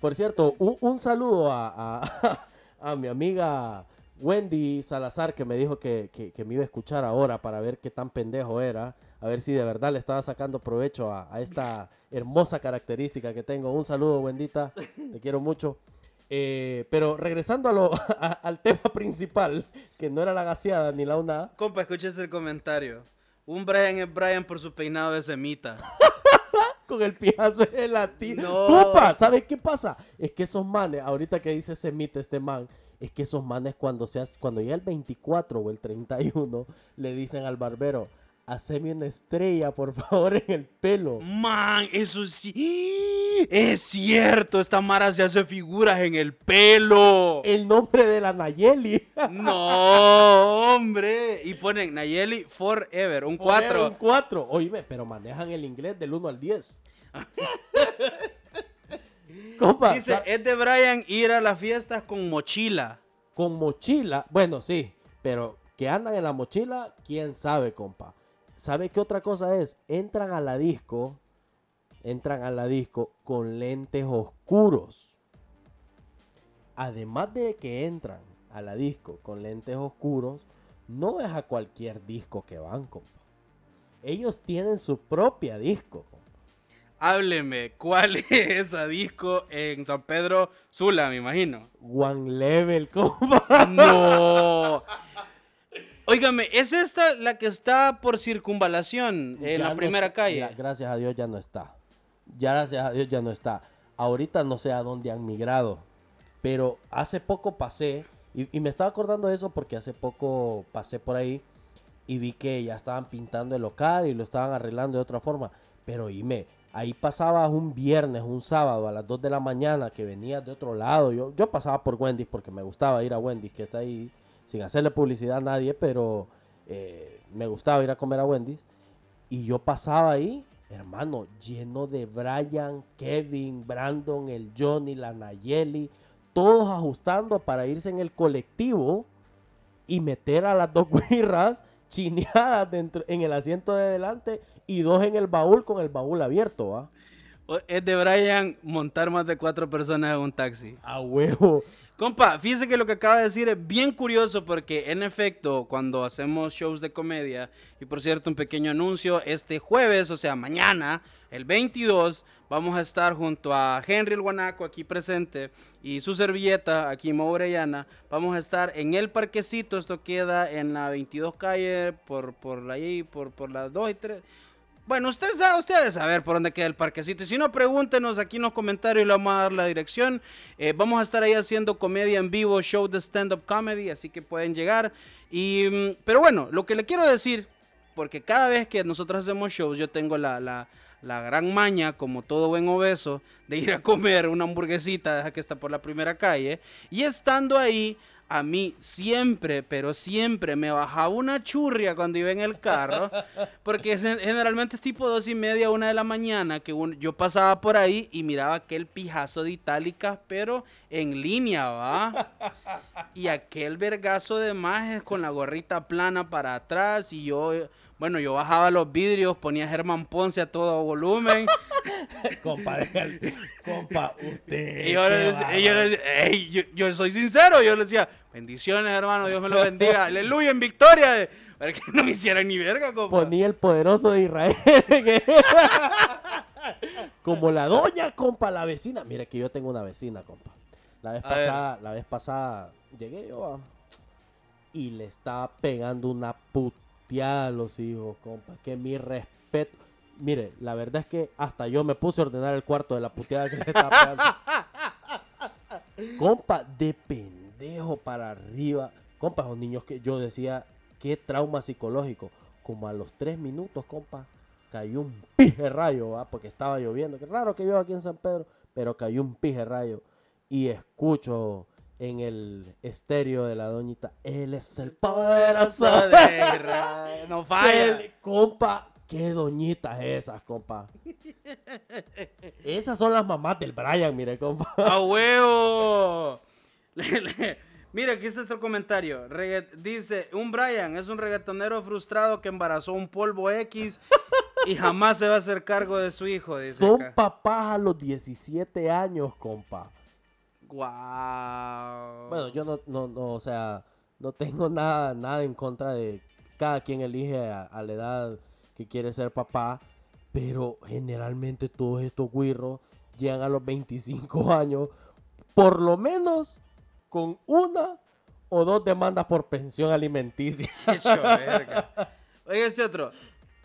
Por cierto, un, un saludo a, a- a mi amiga Wendy Salazar que me dijo que, que- que me iba a escuchar ahora para ver qué tan pendejo era. A ver si de verdad le estaba sacando provecho a, a esta hermosa característica que tengo. Un saludo, Wendita. Te quiero mucho. Eh, pero regresando a lo, a- al tema principal, que no era la gaseada ni la una. Compa, escuches el comentario. Un Brian es Brian por su peinado de semita. con el pijazo de latino. No. ¿sabes qué pasa? Es que esos manes, ahorita que dice semita este man, es que esos manes cuando seas, cuando llega el 24 o el 31, le dicen al barbero, haceme una estrella, por favor, en el pelo. Man, eso sí. Es cierto, esta Mara se hace figuras en el pelo. El nombre de la Nayeli. No, hombre. Y ponen Nayeli Forever, un 4. Un 4. Oíme, pero manejan el inglés del 1 al 10. Compa, Dice, es de Brian ir a las fiestas con mochila. con mochila, bueno, sí, pero que andan en la mochila, quién sabe, compa. ¿Sabe qué otra cosa es? Entran a la disco, entran a la disco con lentes oscuros. Además de que entran a la disco con lentes oscuros, no es a cualquier disco que van, compa. Ellos tienen su propia disco, compa. Hábleme, ¿cuál es esa disco en San Pedro Sula, me imagino? One Level, compa. No. Óigame, ¿es esta la que está por circunvalación en la no primera está- calle? gracias a Dios ya no está. Ya gracias a Dios ya no está. Ahorita no sé a dónde han migrado. Pero hace poco pasé, y, y me estaba acordando de eso porque hace poco pasé por ahí y vi que ya estaban pintando el local y lo estaban arreglando de otra forma. Pero dime, ahí pasabas un viernes, un sábado a las 2 de la mañana que venías de otro lado. Yo, yo pasaba por Wendy's porque me gustaba ir a Wendy's, que está ahí sin hacerle publicidad a nadie, pero eh, me gustaba ir a comer a Wendy's. Y yo pasaba ahí, hermano, lleno de Brian, Kevin, Brandon, el Johnny, la Nayeli, todos ajustando para irse en el colectivo y meter a las dos guirras chineadas dentro, en el asiento de delante y dos en el baúl con el baúl abierto, ¿va? Es de Brian montar más de cuatro personas en un taxi. A huevo. Compa, fíjese que lo que acaba de decir es bien curioso porque en efecto cuando hacemos shows de comedia, y por cierto un pequeño anuncio, este jueves, o sea mañana, el 22, vamos a estar junto a Henry el Guanaco aquí presente y su servilleta aquí Orellana, vamos a estar en el parquecito, esto queda en la 22 calle, por, por ahí, por, por las 2 y 3. Bueno, usted sabe, ustedes saber por dónde queda el parquecito. Si no, pregúntenos aquí en los comentarios y le vamos a dar la dirección. Eh, vamos a estar ahí haciendo comedia en vivo, show de stand-up comedy, así que pueden llegar. Y, mm, pero bueno, lo que le quiero decir, porque cada vez que nosotros hacemos shows, yo tengo la, la, la gran maña, como todo buen obeso, de ir a comer una hamburguesita que está por la primera calle. Y estando ahí, a mí siempre, pero siempre me bajaba una churria cuando iba en el carro, porque generalmente es tipo dos y media, una de la mañana, que yo pasaba por ahí y miraba aquel pijazo de itálicas, pero en línea, ¿va? Y aquel vergazo de majes con la gorrita plana para atrás y yo, bueno, yo bajaba los vidrios, ponía a Germán Ponce a todo volumen. compa, déjale. compa, usted. Y yo le qué decía, y yo, le bárbaro. decía, "Ey, yo, yo soy sincero, yo le decía, bendiciones hermano, Dios me lo bendiga, aleluya, en victoria, para que no me hicieran ni verga, compa. Ponía el poderoso de Israel. Como la doña, compa, la vecina. Mire que yo tengo una vecina, compa. La vez A ver. pasada, la vez pasada llegué yo a- y le estaba pegando una puteada a los hijos, compa. Que mi respeto. Mire, la verdad es que hasta yo me puse a ordenar el cuarto de la puteada que le estaba pegando. compa, de pendejo para arriba. Compa, esos niños que yo decía, qué trauma psicológico. Como a los tres minutos, compa, cayó un pije rayo, ¿va? porque estaba lloviendo. Qué raro que llueva aquí en San Pedro, pero cayó un pije rayo. Y escucho en el estéreo de la doñita, él es el poderoso. De Israel, no falla. Se- compa, qué doñitas esas, compa. Esas son las mamás del Brian, mire, compa. ¡A huevo! Le- le- Mira, aquí está otro comentario. Regga- dice, un Brian es un reggaetonero frustrado que embarazó un polvo X y jamás se va a hacer cargo de su hijo, dice Son acá. papás a los 17 años, compa. Guau. Bueno, yo no, no, no, o sea, no tengo nada, nada en contra de cada quien elige a, a la edad que quiere ser papá, pero generalmente todos estos guirros llegan a los 25 años, por lo menos con una o dos demandas por pensión alimenticia. Oiga, este otro.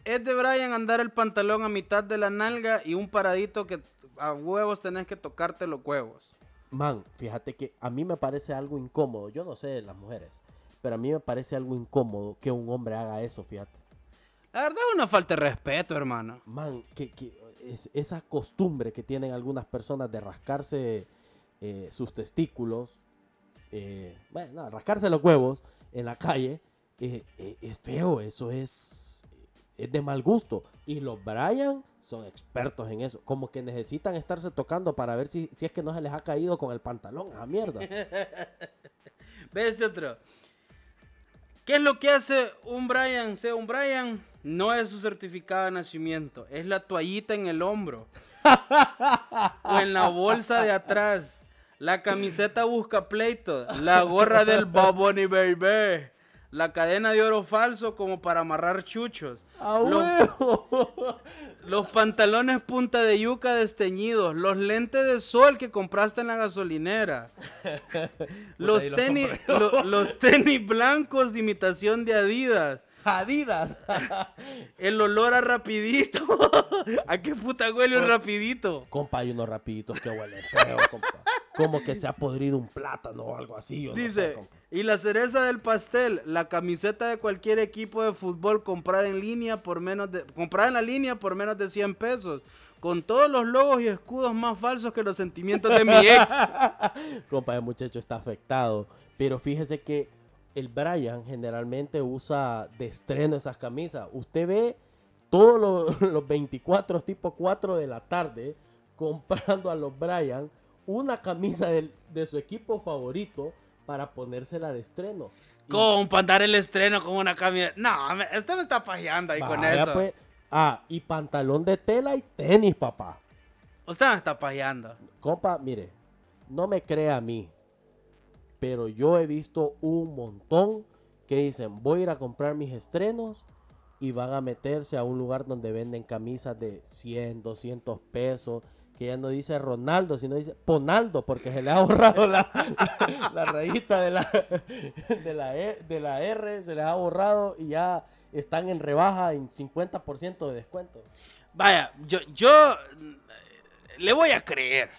Es de Brian andar el pantalón a mitad de la nalga y un paradito que a huevos tenés que tocarte los huevos. Man, fíjate que a mí me parece algo incómodo, yo no sé de las mujeres, pero a mí me parece algo incómodo que un hombre haga eso, fíjate. La verdad es una falta de respeto, hermano. Man, que, que es, esa costumbre que tienen algunas personas de rascarse eh, sus testículos, eh, bueno, no, rascarse los huevos en la calle, eh, eh, es feo, eso es, es de mal gusto. Y los Brian son expertos en eso, como que necesitan estarse tocando para ver si, si es que no se les ha caído con el pantalón, a mierda. Ve este otro. ¿Qué es lo que hace un Brian, sea un Brian? No es su certificado de nacimiento, es la toallita en el hombro. o en la bolsa de atrás. La camiseta busca pleito. La gorra del Baboni Baby. La cadena de oro falso como para amarrar chuchos. ¡A Los- huevo! Los pantalones punta de yuca desteñidos, los lentes de sol que compraste en la gasolinera, los los tenis, compré. lo- los tenis blancos imitación de Adidas, Adidas. el olor a rapidito, a qué puta huele un rapidito. compa, hay unos rapiditos que huelen feo, compa. Como que se ha podrido un plátano o algo así. yo no sé, Dice, compa. y la cereza del pastel, la camiseta de cualquier equipo de fútbol comprada en línea por menos de, comprada en la línea por menos de 100 pesos, con todos los logos y escudos más falsos que los sentimientos de mi ex. Compa, el muchacho está afectado. Pero fíjese que el Brian generalmente usa de estreno esas camisas. Usted ve todos los, los 24 tipo 4 de la tarde comprando a los Brian una camisa de su equipo favorito para ponérsela de estreno. Compa, andar el estreno con una camiseta. No, me- este me está pajeando ahí con eso. pues. Ah, y pantalón de tela y tenis, papá. Usted me está pajeando. Compa, mire, no me crea a mí, pero yo he visto un montón que dicen, voy a ir a comprar mis estrenos y van a meterse a un lugar donde venden camisas de 100, 200 pesos, que ya no dice Ronaldo, sino dice Ponaldo, porque se le ha borrado la, la, rayita de la, de, la E- de la R, se les ha borrado y ya están en rebaja en 50% de descuento. Vaya, yo, yo le voy a creer.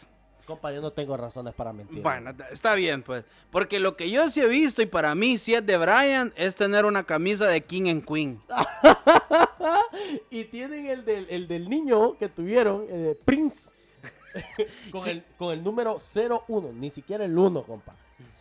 Compa, yo no tengo razones para mentir. Bueno, está bien, pues. Porque lo que yo sí he visto y para mí sí es de Brian es tener una camisa de King and Queen. y tienen el del, el del niño que tuvieron, eh, Prince. con, Sí. el, con el número 01, ni siquiera el 1, compa.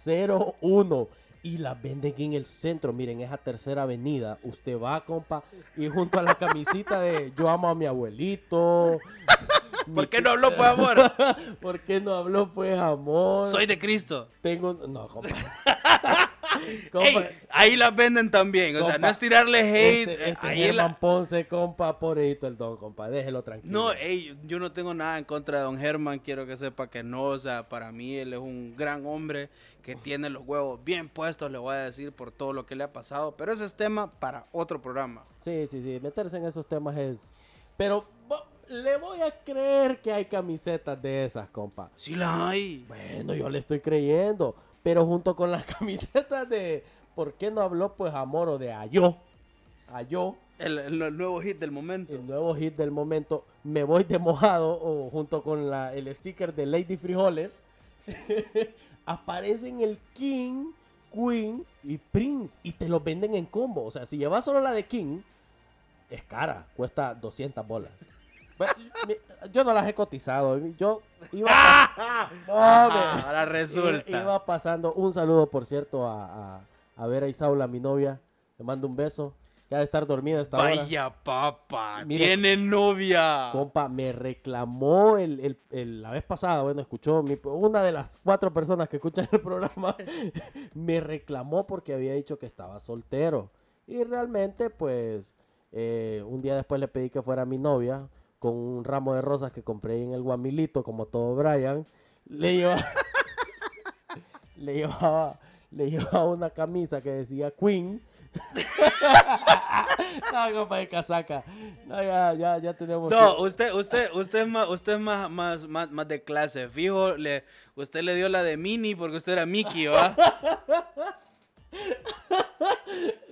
01. Y las venden en el centro. Miren, esa tercera avenida. Usted va, compa, y junto a la camisita de yo amo a mi abuelito. ¿Por qué no habló, pues, amor? ¿Por qué no habló, pues, amor? Soy de Cristo. Tengo. No, compa. Ey, ahí las venden también. O sea, no es tirarle hate. Este, este ahí Germán la- Ponce, compa, pobrecito el don, compa. Déjelo tranquilo. No, ey, yo no tengo nada en contra de don Germán, quiero que sepa que no, o sea, para mí él es un gran hombre que tiene los huevos bien puestos, le voy a decir, por todo lo que le ha pasado, pero ese es tema para otro programa. Sí, sí, sí. Meterse en esos temas es. Pero le voy a creer que hay camisetas de esas, compa. Sí la hay. Bueno, yo le estoy creyendo. Pero junto con las camisetas de. ¿Por qué no habló, pues, amor o de Ayo? Ayo, El, el- el nuevo hit del momento. el nuevo hit del momento. Me voy de mojado, o junto con la, el sticker de Lady Frijoles. aparecen el King, Queen y Prince. Y te los venden en combo. O sea, si llevas solo la de King, es cara. Cuesta 200 bolas. Yo no las he cotizado. Yo iba. No. Ah, ahora resulta. Iba, pasando. Un saludo, por cierto, a, a, a Vera Isaula, mi novia. Le mando un beso. Ya de estar dormida esta hora. Vaya papa, Mire. tiene novia. Compa, me reclamó el, el- el- la vez pasada, bueno, escuchó mi- una de las cuatro personas que escuchan el programa, me reclamó porque había dicho que estaba soltero. Y realmente, pues, eh, un día después le pedí que fuera mi novia con un ramo de rosas que compré en el Guamilito, como todo Brian. Le llevaba, le llevaba, le llevaba una camisa que decía Queen. no, compa de casaca. No, ya, ya, ya tenemos. No, que- usted, usted, usted es más, usted es más, más, más, más de clase. Fijo, le, usted le dio la de Mini porque usted era Mickey, ¿va?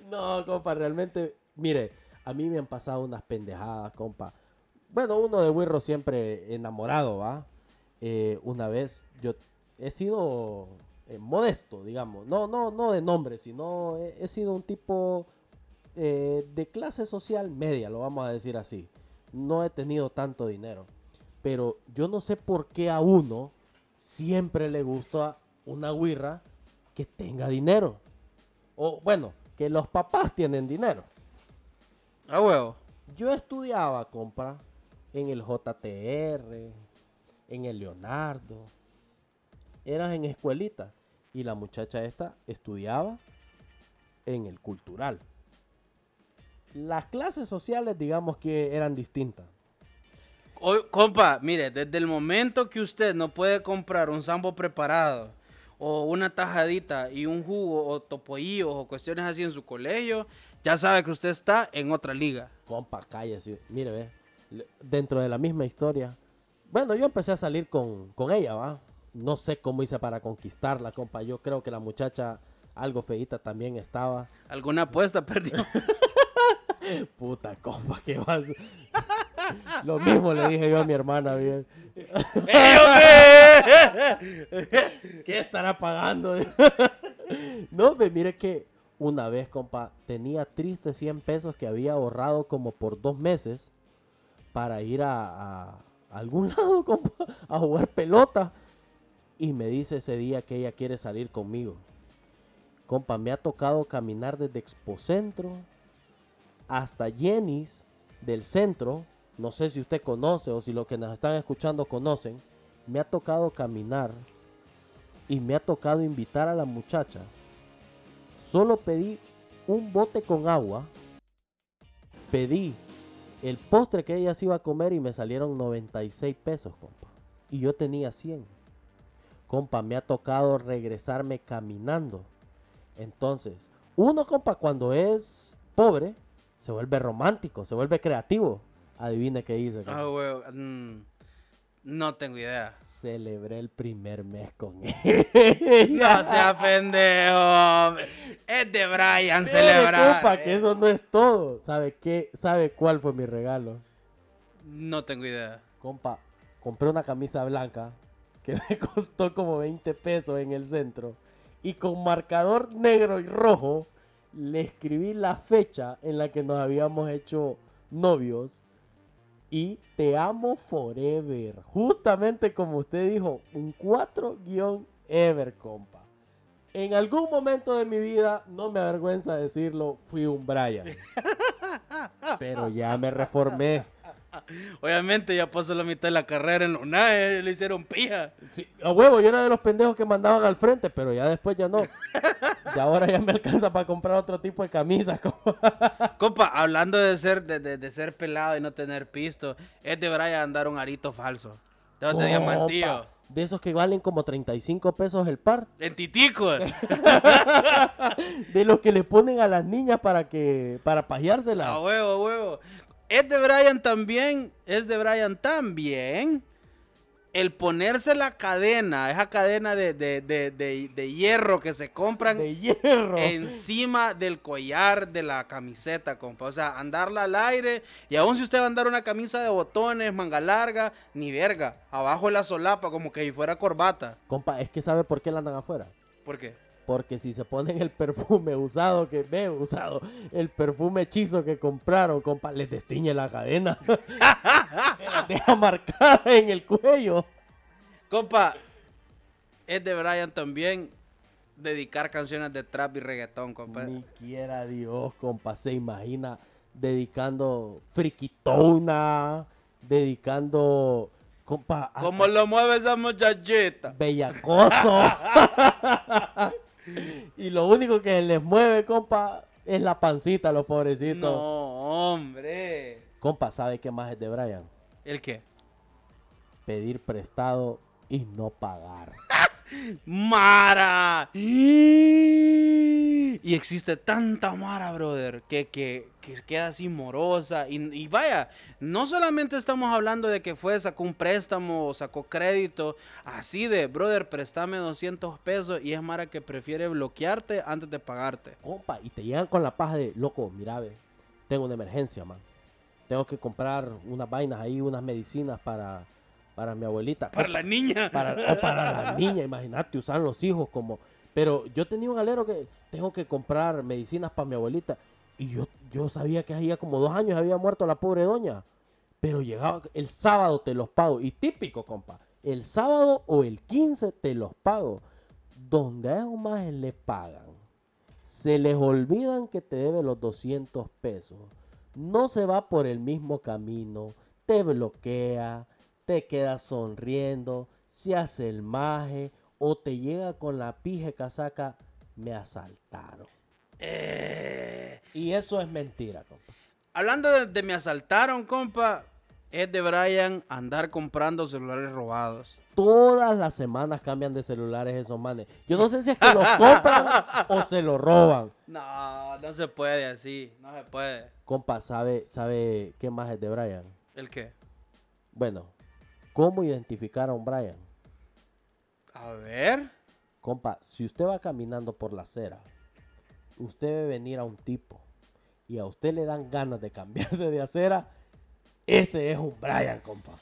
No, compa, realmente, mire, a mí me han pasado unas pendejadas, compa. Bueno, uno de Wirro siempre enamorado, ¿va? Eh, una vez yo he sido eh, modesto, digamos. No, no, no de nombre, sino he, he sido un tipo eh, de clase social media, lo vamos a decir así. No he tenido tanto dinero. Pero yo no sé por qué a uno siempre le gusta una wirra que tenga dinero. O bueno, que los papás tienen dinero. Ah, huevo. Yo estudiaba, compra, en el JTR, en el Leonardo. Eras en escuelita. Y la muchacha esta estudiaba en el cultural. Las clases sociales, digamos que eran distintas. Oy, compa, mire, desde el momento que usted no puede comprar un sambo preparado o una tajadita y un jugo o topollillos o cuestiones así en su colegio, ya sabe que usted está en otra liga. Compa, cállese. Mire, ve. Dentro de la misma historia. Bueno, yo empecé a salir con, con ella, ¿va? No sé cómo hice para conquistarla, compa. Yo creo que la muchacha algo feíta también estaba. ¿Alguna apuesta perdió? Puta, compa, ¿qué vas? Lo mismo le dije yo a mi hermana, bien. ¿Qué estará pagando? no, me mire que una vez, compa, tenía triste 100 pesos que había ahorrado como por dos meses para ir a, algún lado, compa, a jugar pelota. Y me dice ese día que ella quiere salir conmigo. Compa, me ha tocado caminar desde Expocentro hasta Jenny's del centro. No sé si usted conoce o si los que nos están escuchando conocen. Me ha tocado caminar y me ha tocado invitar a la muchacha. Solo pedí un bote con agua. Pedí el postre que ella se iba a comer y me salieron 96 pesos, compa. Y yo tenía 100. Compa, me ha tocado regresarme caminando. Entonces, uno, compa, cuando es pobre, se vuelve romántico, se vuelve creativo. Adivine qué hice. Ah, mm, no tengo idea. Celebré el primer mes con No ella. sea pendejo. Es de Brian celebrar. compa, que eso no es todo. ¿Sabe qué? ¿Sabe cuál fue mi regalo? No tengo idea. Compa, compré una camisa blanca que me costó como 20 pesos en el centro. Y con marcador negro y rojo le escribí la fecha en la que nos habíamos hecho novios. Y te amo forever. Justamente como usted dijo, un 4-ever, compa. En algún momento de mi vida, no me avergüenza decirlo, fui un Brian. Pero ya me reformé. Obviamente ya pasó la mitad de la carrera en UNAE, le hicieron pija. Sí, a huevo, yo era de los pendejos que mandaban al frente, pero ya después ya no. Y ahora ya me alcanza para comprar otro tipo de camisas. Compa, hablando de ser, de, de- de ser pelado y no tener pisto, es de Brian andar un arito falso. De diamantillo. Esos que valen como 35 pesos el par. En titico. De los que le ponen a las niñas para que para pajeárselas. A huevo, a huevo. Es de Brian también, es de Brian también. El ponerse la cadena, esa cadena de, de- de- de- hierro que se compran de hierro. encima del collar de la camiseta, compa. O sea, andarla al aire. Y aún si usted va a andar una camisa de botones, manga larga, ni verga. Abajo de la solapa, como que si fuera corbata. Compa, es que sabe por qué la andan afuera. ¿Por qué? Porque si se ponen el perfume usado que ve, usado, el perfume hechizo que compraron, compa, les destiñe la cadena. la deja marcada en el cuello. Compa, es de Brian también dedicar canciones de trap y reggaetón, compa. Ni quiera Dios, compa, se imagina dedicando friquitona, dedicando, compa, ¿Cómo lo mueve esa muchachita? bellacoso. y lo único que les mueve, compa, es la pancita, los pobrecitos. No, hombre. Compa, ¿sabe qué más es de Brian? ¿El qué? Pedir prestado y no pagar. ¡Mara! Y existe tanta Mara, brother, que, que, que queda así morosa. Y, y vaya, no solamente estamos hablando de que fue, sacó un préstamo o sacó crédito, así de, brother, préstame 200 pesos y es Mara que prefiere bloquearte antes de pagarte. Compa, y te llegan con la paja de, loco, mira, ve, tengo una emergencia, man. Tengo que comprar unas vainas ahí, unas medicinas para, para mi abuelita. Para la niña. para, o para la niña, imagínate, usan los hijos como... Pero yo tenía un alero que tengo que comprar medicinas para mi abuelita. Y yo, yo sabía que hacía como dos años había muerto la pobre doña. Pero llegaba, el sábado te los pago. Y típico, compa. El sábado o el 15 te los pago. Donde a esos más le pagan. Se les olvidan que te debe los 200 pesos. No se va por el mismo camino. Te bloquea. Te queda sonriendo. Se hace el maje. O te llega con la pije casaca. Me asaltaron. Eh, Y eso es mentira, compa. hablando de, de me asaltaron, compa, es de Brian andar comprando celulares robados. Todas las semanas cambian de celulares esos manes. Yo no sé si es que los compran o se los roban. No, no se puede así, no se puede. Compa, ¿sabe, ¿sabe qué más es de Brian? ¿El qué? Bueno, ¿cómo identificar a un Brian? A ver. Compa, si usted va caminando por la acera, usted ve venir a un tipo y a usted le dan ganas de cambiarse de acera, ese es un Brian, compa.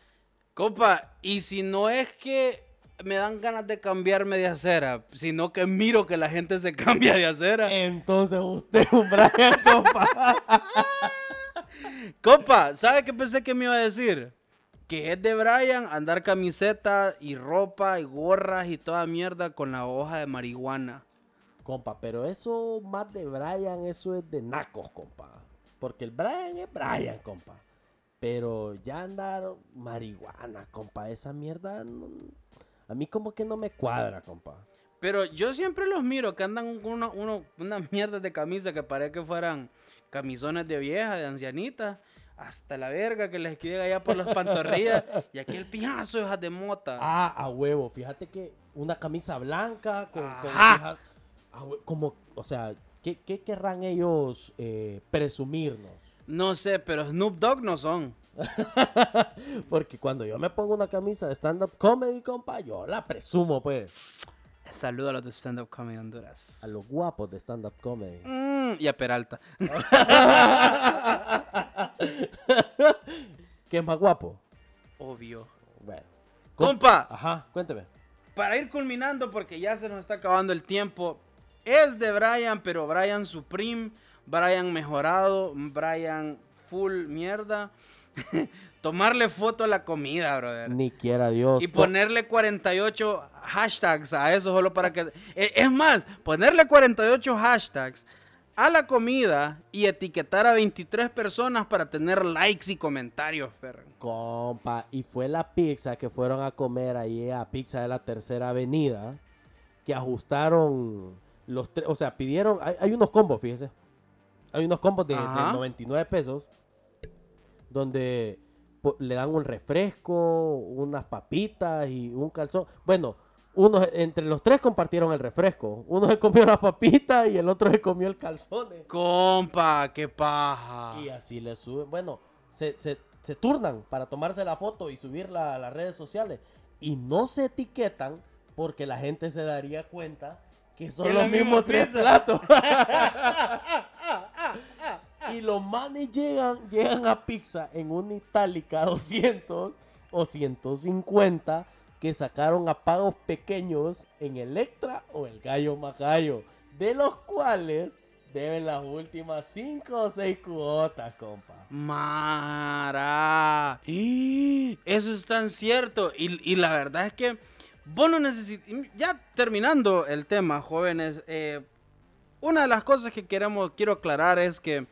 Compa, y si no es que me dan ganas de cambiarme de acera, sino que miro que la gente se cambia de acera. Entonces usted es un Brian, compa. Compa, ¿sabe qué pensé que me iba a decir? Que es de Brian andar camiseta y ropa y gorras y toda mierda con la hoja de marihuana. Compa, pero eso más de Brian, eso es de nacos, compa. Porque el Brian es Brian, compa. Pero ya andar marihuana, compa, esa mierda no- a mí como que no me cuadra, compa. Pero yo siempre los miro que andan con unas mierdas de camisa que parece que fueran camisones de vieja, de ancianita. Hasta la verga que les llega allá por las pantorrillas. y aquí el pijazo de hojas de mota. Ah, a huevo, fíjate que una camisa blanca con, con a como, o sea, ¿qué, qué querrán ellos eh, presumirnos? No sé, pero Snoop Dogg no son. Porque cuando yo me pongo una camisa de stand-up comedy, compa, yo la presumo, pues, Saludo a los de Stand Up Comedy Honduras. a los guapos de stand-up comedy. Mm, y a Peralta. ¿Qué es más guapo? Obvio. Bueno. Compa, Ajá, cuénteme. para ir culminando, porque ya se nos está acabando el tiempo, es de Brian, pero Brian Supreme, Brian mejorado, Brian full mierda. Tomarle foto a la comida, brother. Ni quiera Dios. Y ponerle 48 hashtags a eso solo para que... Eh, es más, ponerle 48 hashtags a la comida y etiquetar a 23 personas para tener likes y comentarios, perro. Compa, y fue la pizza que fueron a comer ahí a Pizza de la Tercera Avenida, que ajustaron los tres, o sea, pidieron, hay, unos combos, fíjese. Hay unos combos de, de 99 pesos, donde le dan un refresco, unas papitas y un calzón. Bueno, uno, entre los tres compartieron el refresco. Uno se comió la papita y el otro se comió el calzón. Compa, qué paja. Y así le suben. Bueno, se, turnan para tomarse la foto y subirla a las redes sociales. Y no se etiquetan porque la gente se daría cuenta que son los mismos tres platos. y los manes llegan, llegan a pizza en una itálica 200 o 150 que sacaron a pagos pequeños en Electra o el Gallo Macayo, de los cuales deben las últimas 5 o 6 cuotas, compa. Mara. Eso es tan cierto. Y, la verdad es que vos no necesitas... Ya terminando el tema, jóvenes, eh, una de las cosas que queremos, quiero aclarar es que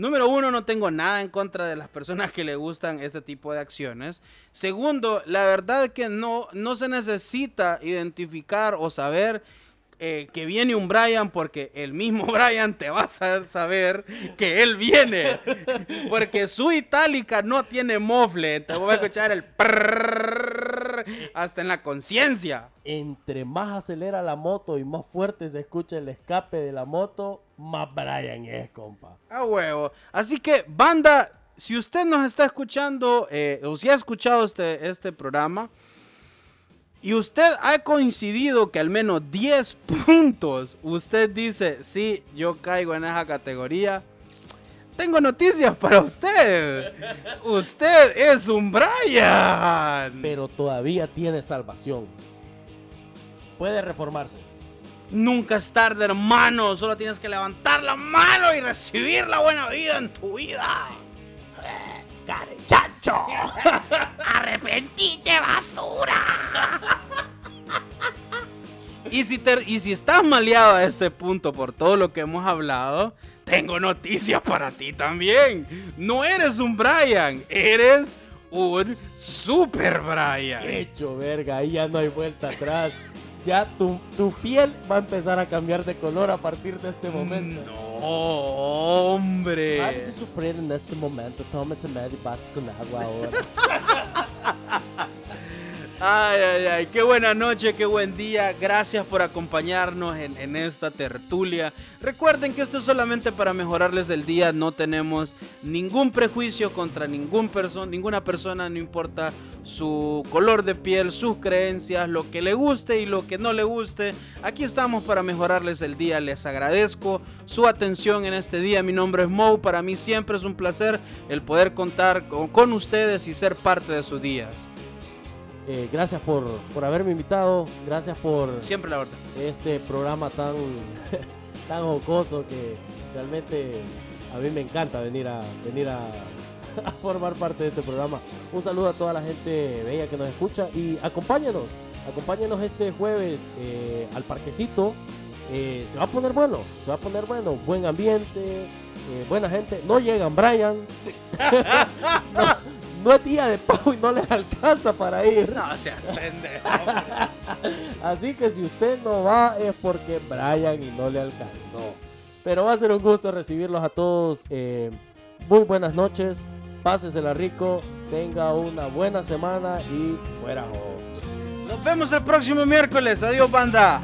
Número uno, no tengo nada en contra de las personas que le gustan este tipo de acciones. Segundo, la verdad es que no, no se necesita identificar o saber eh, que viene un Brian porque el mismo Brian te va a hacer saber que él viene. Porque su itálica no tiene mofle. Te voy a escuchar el hasta en la conciencia. Entre más acelera la moto y más fuerte se escucha el escape de la moto, más Brian es, compa. A huevo. Así que, banda, si usted nos está escuchando, eh, o si ha escuchado este, este programa, y usted ha coincidido que al menos 10 puntos usted dice, sí, yo caigo en esa categoría tengo noticias para usted. Usted es un Brian. Pero todavía tiene salvación. Puede reformarse. Nunca es tarde, hermano. Solo tienes que levantar la mano y recibir la buena vida en tu vida. ¡Chacho! ¡Arrepentite, basura! y, si y si estás maleado a este punto por todo lo que hemos hablado, tengo noticias para ti también. No eres un Brian, eres un Super Brian. Hecho, verga, ahí ya no hay vuelta atrás. Ya tu, tu piel va a empezar a cambiar de color a partir de este momento. No, hombre. Antes de sufrir en este momento, tómese medio básico con agua ahora. Ay, ay, ay, qué buena noche, qué buen día. Gracias por acompañarnos en, esta tertulia. Recuerden que esto es solamente para mejorarles el día. No tenemos ningún prejuicio contra ningún ninguna persona, no importa su color de piel, sus creencias, lo que le guste y lo que no le guste. Aquí estamos para mejorarles el día. Les agradezco su atención en este día. Mi nombre es Mo. Para mí siempre es un placer el poder contar con ustedes y ser parte de sus días. Eh, gracias por, por, haberme invitado. Gracias por. Siempre la verdad. Este programa tan, tan jocoso que realmente a mí me encanta venir a, venir a, formar parte de este programa. Un saludo a toda la gente bella que nos escucha y acompáñenos. Acompáñenos este jueves eh, al parquecito. Eh, se va a poner bueno, se va a poner bueno. Buen ambiente, buena gente. No llegan Bryans. no es día de pago y no les alcanza para ir. No seas pendejo. Así que si usted no va es porque Brian y no le alcanzó. Pero va a ser un gusto recibirlos a todos. Eh, muy buenas noches. Pásesela rico. Tenga una buena semana y fuera. Nos vemos el próximo miércoles. Adiós, banda.